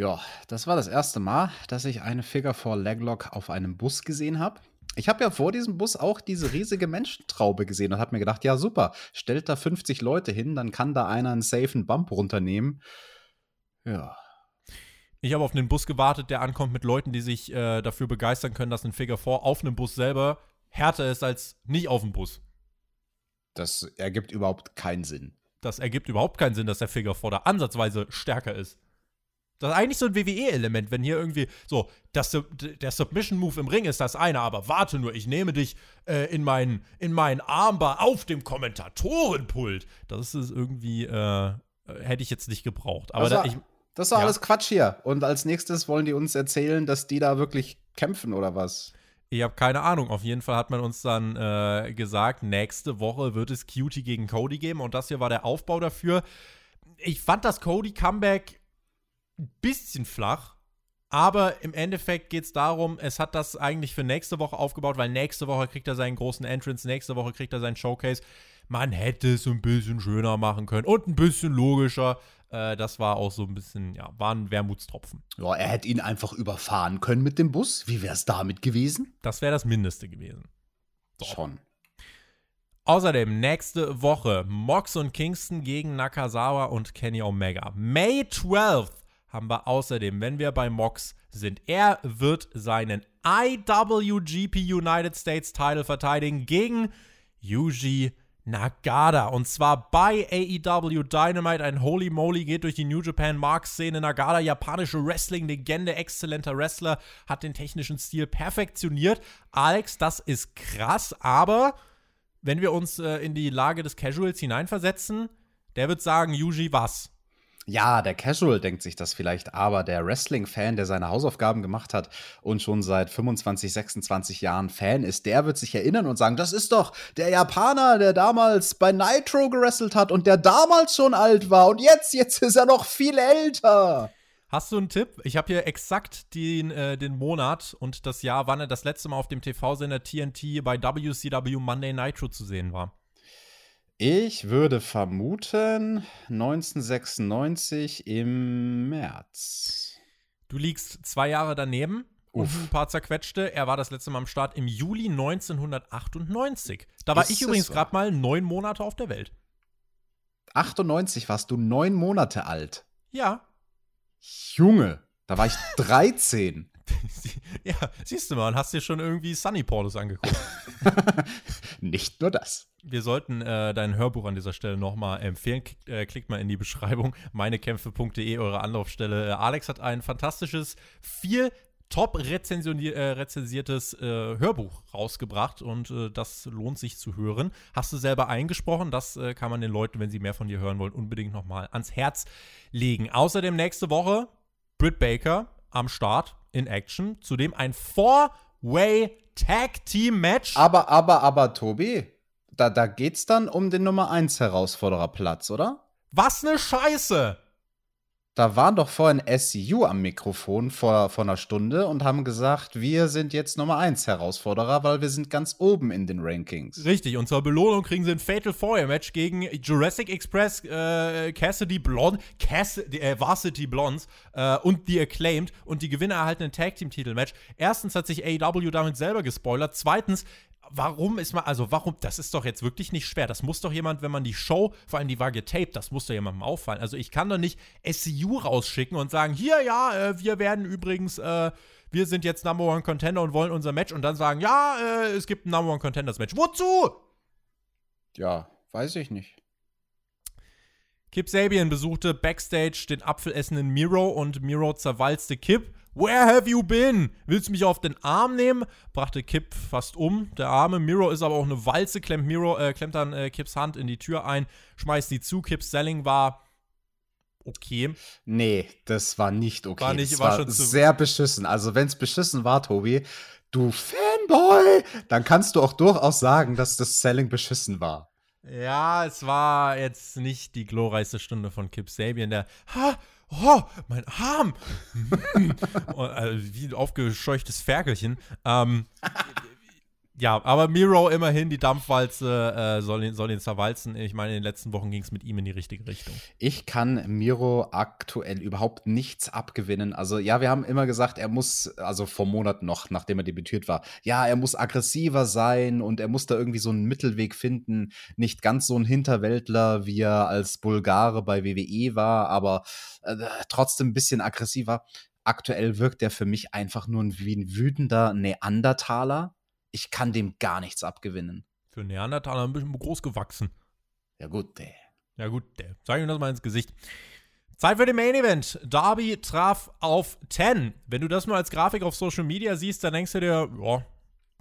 B: Ja, das war das erste Mal, dass ich eine Figure 4 Leglock auf einem Bus gesehen habe. Ich habe ja vor diesem Bus auch diese riesige Menschentraube gesehen und habe mir gedacht, ja super, stellt da 50 Leute hin, dann kann da einer einen safen Bump runternehmen. Ja.
A: Ich habe auf einen Bus gewartet, der ankommt mit Leuten, die sich äh, dafür begeistern können, dass ein Figure 4 auf einem Bus selber härter ist als nicht auf dem Bus.
B: Das ergibt überhaupt keinen Sinn.
A: Das ergibt überhaupt keinen Sinn, dass der Figure 4 da ansatzweise stärker ist. Das ist eigentlich so ein WWE-Element, wenn hier irgendwie so, das, der Submission-Move im Ring ist das eine, aber warte nur, ich nehme dich äh, in meinen in mein Armbar auf dem Kommentatorenpult. Das ist irgendwie, äh, hätte ich jetzt nicht gebraucht. Aber
B: das war,
A: da, ich,
B: das war ja. alles Quatsch hier. Und als nächstes wollen die uns erzählen, dass die da wirklich kämpfen oder was?
A: Ich habe keine Ahnung. Auf jeden Fall hat man uns dann äh, gesagt, nächste Woche wird es Cutie gegen Cody geben. Und das hier war der Aufbau dafür. Ich fand das Cody-Comeback ein bisschen flach. Aber im Endeffekt geht es darum, es hat das eigentlich für nächste Woche aufgebaut, weil nächste Woche kriegt er seinen großen Entrance, nächste Woche kriegt er seinen Showcase. Man hätte es ein bisschen schöner machen können und ein bisschen logischer. Äh, das war auch so ein bisschen, ja, war ein Wermutstropfen.
B: Ja, er hätte ihn einfach überfahren können mit dem Bus. Wie wäre es damit gewesen?
A: Das wäre das Mindeste gewesen.
B: So. Schon.
A: Außerdem nächste Woche Mox und Kingston gegen Nakazawa und Kenny Omega. May 12th haben wir außerdem, wenn wir bei Mox sind, er wird seinen IWGP United States Title verteidigen gegen Yuji Nagata. Und zwar bei AEW Dynamite. Ein Holy Moly geht durch die New Japan Mark-Szene. Nagata, japanische Wrestling-Legende, exzellenter Wrestler, hat den technischen Stil perfektioniert. Alex, das ist krass, aber wenn wir uns äh, in die Lage des Casuals hineinversetzen, der wird sagen, Yuji, was?
B: Ja, der Casual denkt sich das vielleicht, aber der Wrestling-Fan, der seine Hausaufgaben gemacht hat und schon seit 25, 26 Jahren Fan ist, der wird sich erinnern und sagen, das ist doch der Japaner, der damals bei Nitro gewrestelt hat und der damals schon alt war und jetzt, jetzt ist er noch viel älter.
A: Hast du einen Tipp? Ich habe hier exakt den, äh, den Monat und das Jahr, wann er das letzte Mal auf dem TV-Sender TNT bei WCW Monday Nitro zu sehen war.
B: Ich würde vermuten 1996 im März.
A: Du liegst zwei Jahre daneben und ein paar zerquetschte. Er war das letzte Mal am Start im Juli 1998. Da war Ist ich übrigens gerade mal neun Monate auf der Welt.
B: 98 warst du neun Monate alt.
A: Ja.
B: Junge, da war ich 13.
A: ja, siehst du mal, und hast dir schon irgendwie Sunny Pornos angeguckt.
B: Nicht nur das.
A: Wir sollten äh, dein Hörbuch an dieser Stelle nochmal empfehlen. Klickt, äh, klickt, mal in die Beschreibung. Meinekämpfe.de, eure Anlaufstelle. Äh, Alex hat ein fantastisches, viel top äh, rezensiertes äh, Hörbuch rausgebracht und äh, das lohnt sich zu hören. Hast du selber eingesprochen? Das kann man den Leuten, wenn sie mehr von dir hören wollen, unbedingt nochmal ans Herz legen. Außerdem nächste Woche Britt Baker am Start in Action. Zudem ein Four-Way Tag Team Match.
B: Aber, aber, aber, Tobi, da, da geht's dann um den Nummer 1 Herausfordererplatz, oder?
A: Was ne Scheiße!
B: Da waren doch vorhin SCU am Mikrofon vor, vor einer Stunde und haben gesagt, wir sind jetzt Nummer 1 Herausforderer, weil wir sind ganz oben in den Rankings.
A: Richtig, und zur Belohnung kriegen sie ein Fatal Four Match gegen Jurassic Express, äh, Cassidy Blonde, Cass äh, Varsity Blondes äh, und The Acclaimed und die Gewinner erhalten ein Tag Team Titel Match. Erstens hat sich AEW damit selber gespoilert. Zweitens warum ist man, also warum, das ist doch jetzt wirklich nicht schwer. Das muss doch jemand, wenn man die Show, vor allem die war getaped, das muss doch jemandem auffallen. Also ich kann doch nicht SCU rausschicken und sagen, hier, ja, äh, wir werden übrigens, äh, wir sind jetzt Number One Contender und wollen unser Match und dann sagen, ja, äh, es gibt ein Number One Contenders Match. Wozu?
B: Ja, weiß ich nicht.
A: Kip Sabian besuchte backstage den apfelessenden Miro und Miro zerwalzte Kip. Where have you been? Willst du mich auf den Arm nehmen? Brachte Kip fast um. Der arme Miro ist aber auch eine Walze, klemmt, Miro, äh, klemmt dann äh, Kips Hand in die Tür ein, schmeißt die zu. Kips Selling war okay.
B: Nee, das war nicht okay. War nicht, das war, war sehr beschissen. Also, wenn es beschissen war, Tobi, du Fanboy, dann kannst du auch durchaus sagen, dass das Selling beschissen war.
A: Ja, es war jetzt nicht die glorreichste Stunde von Kip Sabian, der, ha, oh, mein Arm. also, wie ein aufgescheuchtes Ferkelchen. Ähm, Ja, aber Miro immerhin, die Dampfwalze äh, soll, ihn, soll ihn zerwalzen. Ich meine, in den letzten Wochen ging es mit ihm in die richtige Richtung.
B: Ich kann Miro aktuell überhaupt nichts abgewinnen. Also, ja, wir haben immer gesagt, er muss, also vor Monaten noch, nachdem er debütiert war, ja, er muss aggressiver sein und er muss da irgendwie so einen Mittelweg finden. Nicht ganz so ein Hinterwäldler, wie er als Bulgare bei WWE war, aber äh, trotzdem ein bisschen aggressiver. Aktuell wirkt er für mich einfach nur wie ein wütender Neandertaler ich kann dem gar nichts abgewinnen.
A: Für Neandertaler ein bisschen groß gewachsen.
B: Ja, gut, der.
A: Ja, gut, der. Sag ihm das mal ins Gesicht. Zeit für den Main Event. Darby traf auf 10. Wenn du das nur als Grafik auf Social Media siehst, dann denkst du dir, ja,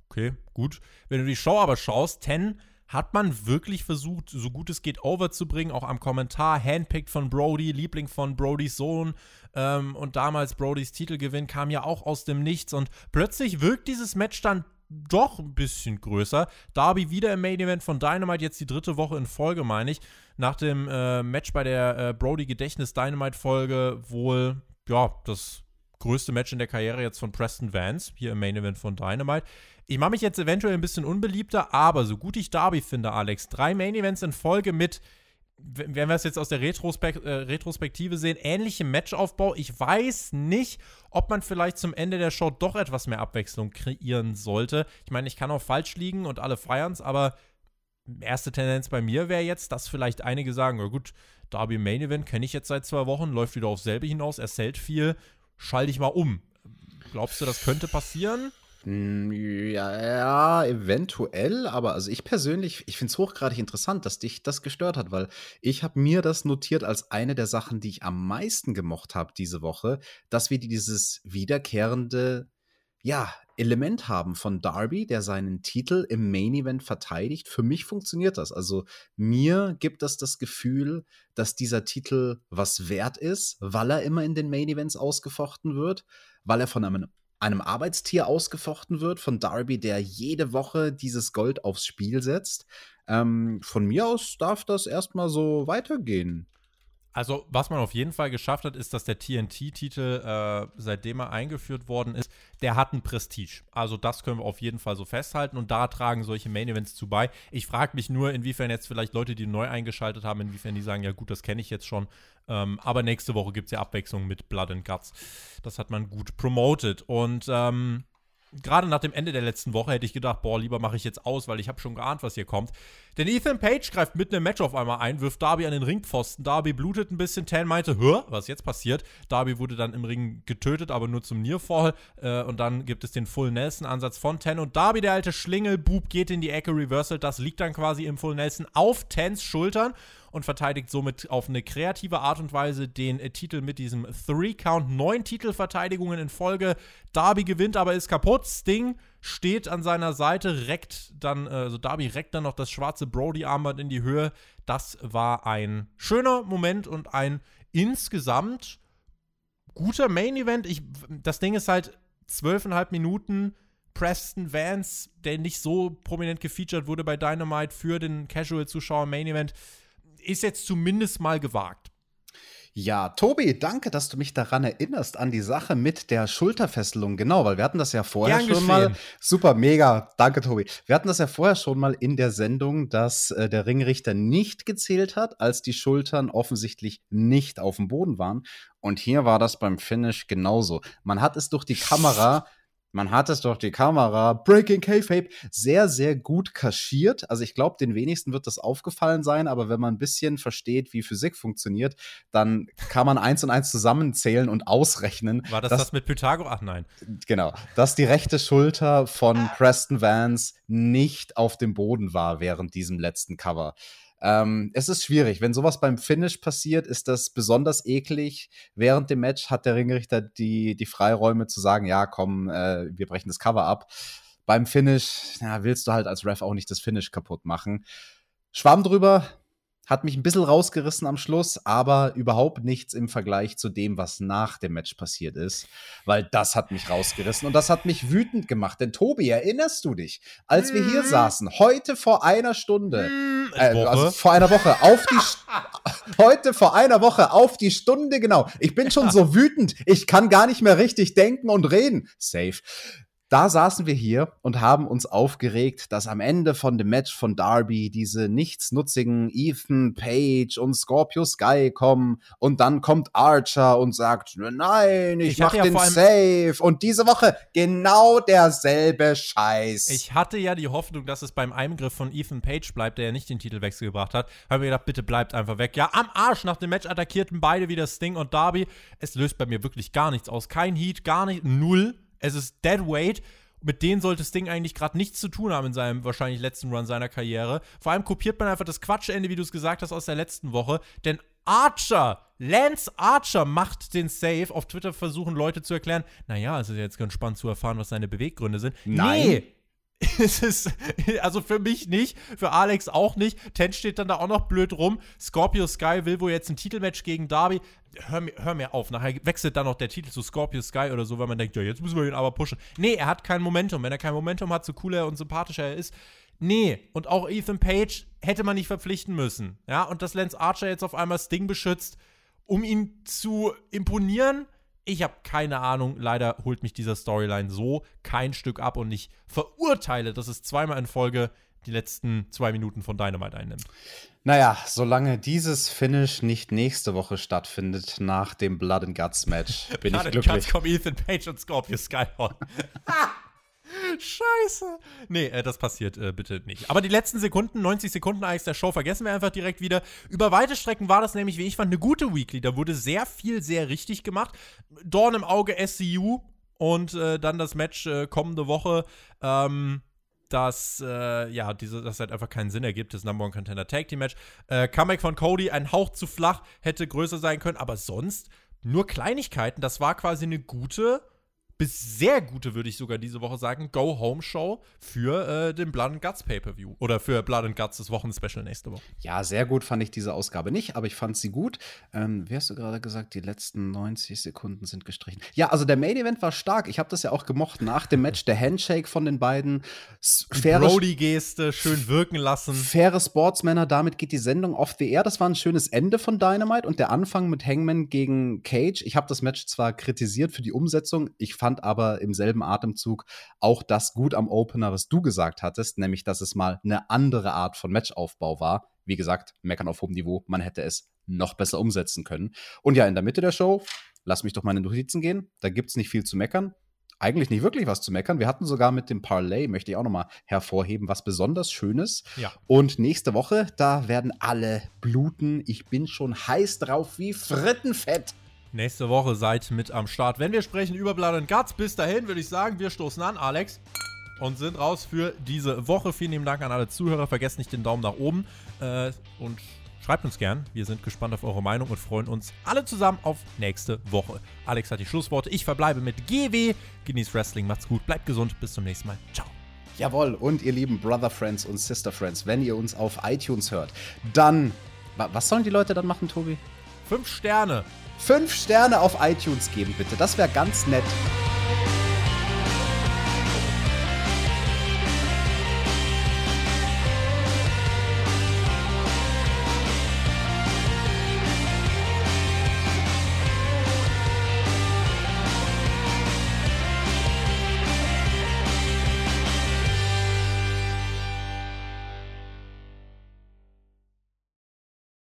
A: okay, gut. Wenn du die Show aber schaust, 10 hat man wirklich versucht, so gut es geht, overzubringen, auch am Kommentar, handpicked von Brody, Liebling von Brodys Sohn ähm, und damals Brodys Titelgewinn kam ja auch aus dem Nichts und plötzlich wirkt dieses Match dann doch ein bisschen größer. Darby wieder im Main Event von Dynamite, jetzt die dritte Woche in Folge, meine ich. Nach dem äh, Match bei der äh, Brody Gedächtnis Dynamite Folge wohl, ja, das größte Match in der Karriere jetzt von Preston Vance, hier im Main Event von Dynamite. Ich mache mich jetzt eventuell ein bisschen unbeliebter, aber so gut ich Darby finde, Alex, drei Main Events in Folge mit wenn wir es jetzt aus der Retrospek äh, Retrospektive sehen, ähnlichem Matchaufbau. Ich weiß nicht, ob man vielleicht zum Ende der Show doch etwas mehr Abwechslung kreieren sollte. Ich meine, ich kann auch falsch liegen und alle feiern es, aber erste Tendenz bei mir wäre jetzt, dass vielleicht einige sagen, na gut, Darby Main Event kenne ich jetzt seit zwei Wochen, läuft wieder aufs selbe hinaus, er zählt viel, schalte ich mal um. Glaubst du, das könnte passieren?
B: Hm, ja, ja, eventuell, aber also ich persönlich, ich finde es hochgradig interessant, dass dich das gestört hat, weil ich habe mir das notiert als eine der Sachen, die ich am meisten gemocht habe diese Woche, dass wir dieses wiederkehrende, ja, Element haben von Darby, der seinen Titel im Main Event verteidigt. Für mich funktioniert das. Also mir gibt das das Gefühl, dass dieser Titel was wert ist, weil er immer in den Main Events ausgefochten wird, weil er von einem einem Arbeitstier ausgefochten wird, von Darby, der jede Woche dieses Gold aufs Spiel setzt. Ähm, von mir aus darf das erstmal so weitergehen.
A: Also, was man auf jeden Fall geschafft hat, ist, dass der TNT-Titel, äh, seitdem er eingeführt worden ist, der hat ein Prestige. Also, das können wir auf jeden Fall so festhalten und da tragen solche Main-Events zu bei. Ich frage mich nur, inwiefern jetzt vielleicht Leute, die neu eingeschaltet haben, inwiefern die sagen, ja gut, das kenne ich jetzt schon. Ähm, aber nächste Woche gibt es ja Abwechslung mit Blood and Guts. Das hat man gut promoted. Und ähm, gerade nach dem Ende der letzten Woche hätte ich gedacht, boah, lieber mache ich jetzt aus, weil ich habe schon geahnt, was hier kommt. Denn Ethan Page greift mitten im Match auf einmal ein, wirft Darby an den Ringpfosten. Darby blutet ein bisschen. Tan meinte, hör, was jetzt passiert? Darby wurde dann im Ring getötet, aber nur zum Nearfall. Äh, und dann gibt es den Full Nelson-Ansatz von Tan. Und Darby, der alte Schlingelbub, geht in die Ecke, reversal. Das liegt dann quasi im Full Nelson auf Tans Schultern und verteidigt somit auf eine kreative Art und Weise den äh, Titel mit diesem Three-Count. Neun Titelverteidigungen in Folge. Darby gewinnt, aber ist kaputt. Sting steht an seiner Seite, reckt dann, äh, also Darby reckt dann noch das schwarze Brody-Armband in die Höhe. Das war ein schöner Moment und ein insgesamt guter Main-Event. Das Ding ist halt zwölfeinhalb Minuten. Preston Vance, der nicht so prominent gefeatured wurde bei Dynamite für den Casual-Zuschauer Main Event, ist jetzt zumindest mal gewagt.
B: Ja, Tobi, danke, dass du mich daran erinnerst, an die Sache mit der Schulterfesselung. Genau, weil wir hatten das ja vorher Gern schon geschehen. mal. Super, mega. Danke, Tobi. Wir hatten das ja vorher schon mal in der Sendung, dass äh, der Ringrichter nicht gezählt hat, als die Schultern offensichtlich nicht auf dem Boden waren. Und hier war das beim Finish genauso. Man hat es durch die Kamera man hat es durch die Kamera, Breaking K-Fape, sehr, sehr gut kaschiert. Also ich glaube, den wenigsten wird das aufgefallen sein, aber wenn man ein bisschen versteht, wie Physik funktioniert, dann kann man eins und eins zusammenzählen und ausrechnen.
A: War das dass, das mit Pythagoras? Ach nein.
B: Genau, dass die rechte Schulter von Preston Vance nicht auf dem Boden war während diesem letzten Cover. Ähm, es ist schwierig. Wenn sowas beim Finish passiert, ist das besonders eklig. Während dem Match hat der Ringrichter die, die Freiräume zu sagen, ja, komm, äh, wir brechen das Cover ab. Beim Finish ja, willst du halt als Ref auch nicht das Finish kaputt machen. Schwamm drüber, hat mich ein bisschen rausgerissen am Schluss, aber überhaupt nichts im Vergleich zu dem, was nach dem Match passiert ist, weil das hat mich rausgerissen und das hat mich wütend gemacht. Denn Tobi, erinnerst du dich, als wir hier mhm. saßen, heute vor einer Stunde, mhm. äh, also vor einer Woche, auf die, heute vor einer Woche, auf die Stunde genau. Ich bin schon so wütend, ich kann gar nicht mehr richtig denken und reden. Safe da saßen wir hier und haben uns aufgeregt, dass am Ende von dem Match von Darby diese nichtsnutzigen Ethan Page und Scorpio Sky kommen und dann kommt Archer und sagt, nein, ich, ich mach ja den Safe. Und diese Woche genau derselbe Scheiß.
A: Ich hatte ja die Hoffnung, dass es beim Eingriff von Ethan Page bleibt, der ja nicht den Titelwechsel gebracht hat. Habe mir gedacht, bitte bleibt einfach weg. Ja, am Arsch nach dem Match attackierten beide wieder Sting und Darby. Es löst bei mir wirklich gar nichts aus. Kein Heat, gar nicht, null. Es ist Dead Weight. Mit denen sollte Sting eigentlich gerade nichts zu tun haben in seinem wahrscheinlich letzten Run seiner Karriere. Vor allem kopiert man einfach das Quatschende, wie du es gesagt hast, aus der letzten Woche. Denn Archer, Lance Archer macht den Save. Auf Twitter versuchen Leute zu erklären, naja, es ist jetzt ganz spannend zu erfahren, was seine Beweggründe sind.
B: Nein. Nee,
A: es ist, also für mich nicht, für Alex auch nicht. Ten steht dann da auch noch blöd rum. Scorpio Sky will wohl jetzt ein Titelmatch gegen Darby. Hör mir, hör mir auf, nachher wechselt dann noch der Titel zu Scorpio Sky oder so, weil man denkt, ja, jetzt müssen wir ihn aber pushen. Nee, er hat kein Momentum. Wenn er kein Momentum hat, so cool er und sympathischer er ist. Nee, und auch Ethan Page hätte man nicht verpflichten müssen. Ja, und dass Lance Archer jetzt auf einmal Sting beschützt, um ihn zu imponieren, ich habe keine Ahnung. Leider holt mich dieser Storyline so kein Stück ab und ich verurteile, dass es zweimal in Folge die letzten zwei Minuten von Dynamite einnimmt.
B: Naja, solange dieses Finish nicht nächste Woche stattfindet, nach dem Blood and Guts Match, bin Blood ich glücklich. Blood and Guts
A: kommen Ethan Page und Scorpio Skyhorn. Scheiße. Nee, äh, das passiert äh, bitte nicht. Aber die letzten Sekunden, 90 Sekunden eigentlich der Show, vergessen wir einfach direkt wieder. Über weite Strecken war das nämlich, wie ich fand, eine gute Weekly. Da wurde sehr viel, sehr richtig gemacht. Dorn im Auge SCU und äh, dann das Match äh, kommende Woche. Ähm, dass äh, ja, diese, das halt einfach keinen Sinn ergibt, das Number One Contender Tag Team Match. Äh, Comeback von Cody, ein Hauch zu flach, hätte größer sein können, aber sonst nur Kleinigkeiten. Das war quasi eine gute bis sehr gute, würde ich sogar diese Woche sagen, Go-Home-Show für äh, den Blood and Guts Pay-Per-View. Oder für Blood and Guts das Wochenspecial nächste Woche.
B: Ja, sehr gut fand ich diese Ausgabe nicht, aber ich fand sie gut. Ähm, wie hast du gerade gesagt, die letzten 90 Sekunden sind gestrichen. Ja, also der Main-Event war stark. Ich habe das ja auch gemocht. Nach dem Match der Handshake von den beiden.
A: Brody-Geste, schön wirken lassen.
B: Faire Sportsmänner, damit geht die Sendung off the air. Das war ein schönes Ende von Dynamite und der Anfang mit Hangman gegen Cage. Ich habe das Match zwar kritisiert für die Umsetzung, ich fand fand aber im selben Atemzug auch das gut am Opener, was du gesagt hattest, nämlich, dass es mal eine andere Art von Matchaufbau war. Wie gesagt, meckern auf hohem Niveau, man hätte es noch besser umsetzen können. Und ja, in der Mitte der Show, lass mich doch meine Notizen gehen, da gibt es nicht viel zu meckern eigentlich nicht wirklich was zu meckern. Wir hatten sogar mit dem Parlay, möchte ich auch nochmal hervorheben, was besonders Schönes.
A: Ja.
B: Und nächste Woche, da werden alle bluten. Ich bin schon heiß drauf wie Frittenfett.
A: Nächste Woche seid mit am Start. Wenn wir sprechen über Blood and Guts, bis dahin würde ich sagen, wir stoßen an, Alex. Und sind raus für diese Woche. Vielen lieben Dank an alle Zuhörer. Vergesst nicht den Daumen nach oben. Äh, und schreibt uns gern. Wir sind gespannt auf eure Meinung und freuen uns alle zusammen auf nächste Woche. Alex hat die Schlussworte. Ich verbleibe mit GW. Genießt Wrestling. Macht's gut. Bleibt gesund. Bis zum nächsten Mal. Ciao.
B: Jawohl, und ihr lieben Brother Friends und Sister Friends, wenn ihr uns auf iTunes hört, dann. Was sollen die Leute dann machen, Tobi?
A: Fünf Sterne
B: fünf Sterne auf iTunes geben, bitte. Das wäre ganz nett.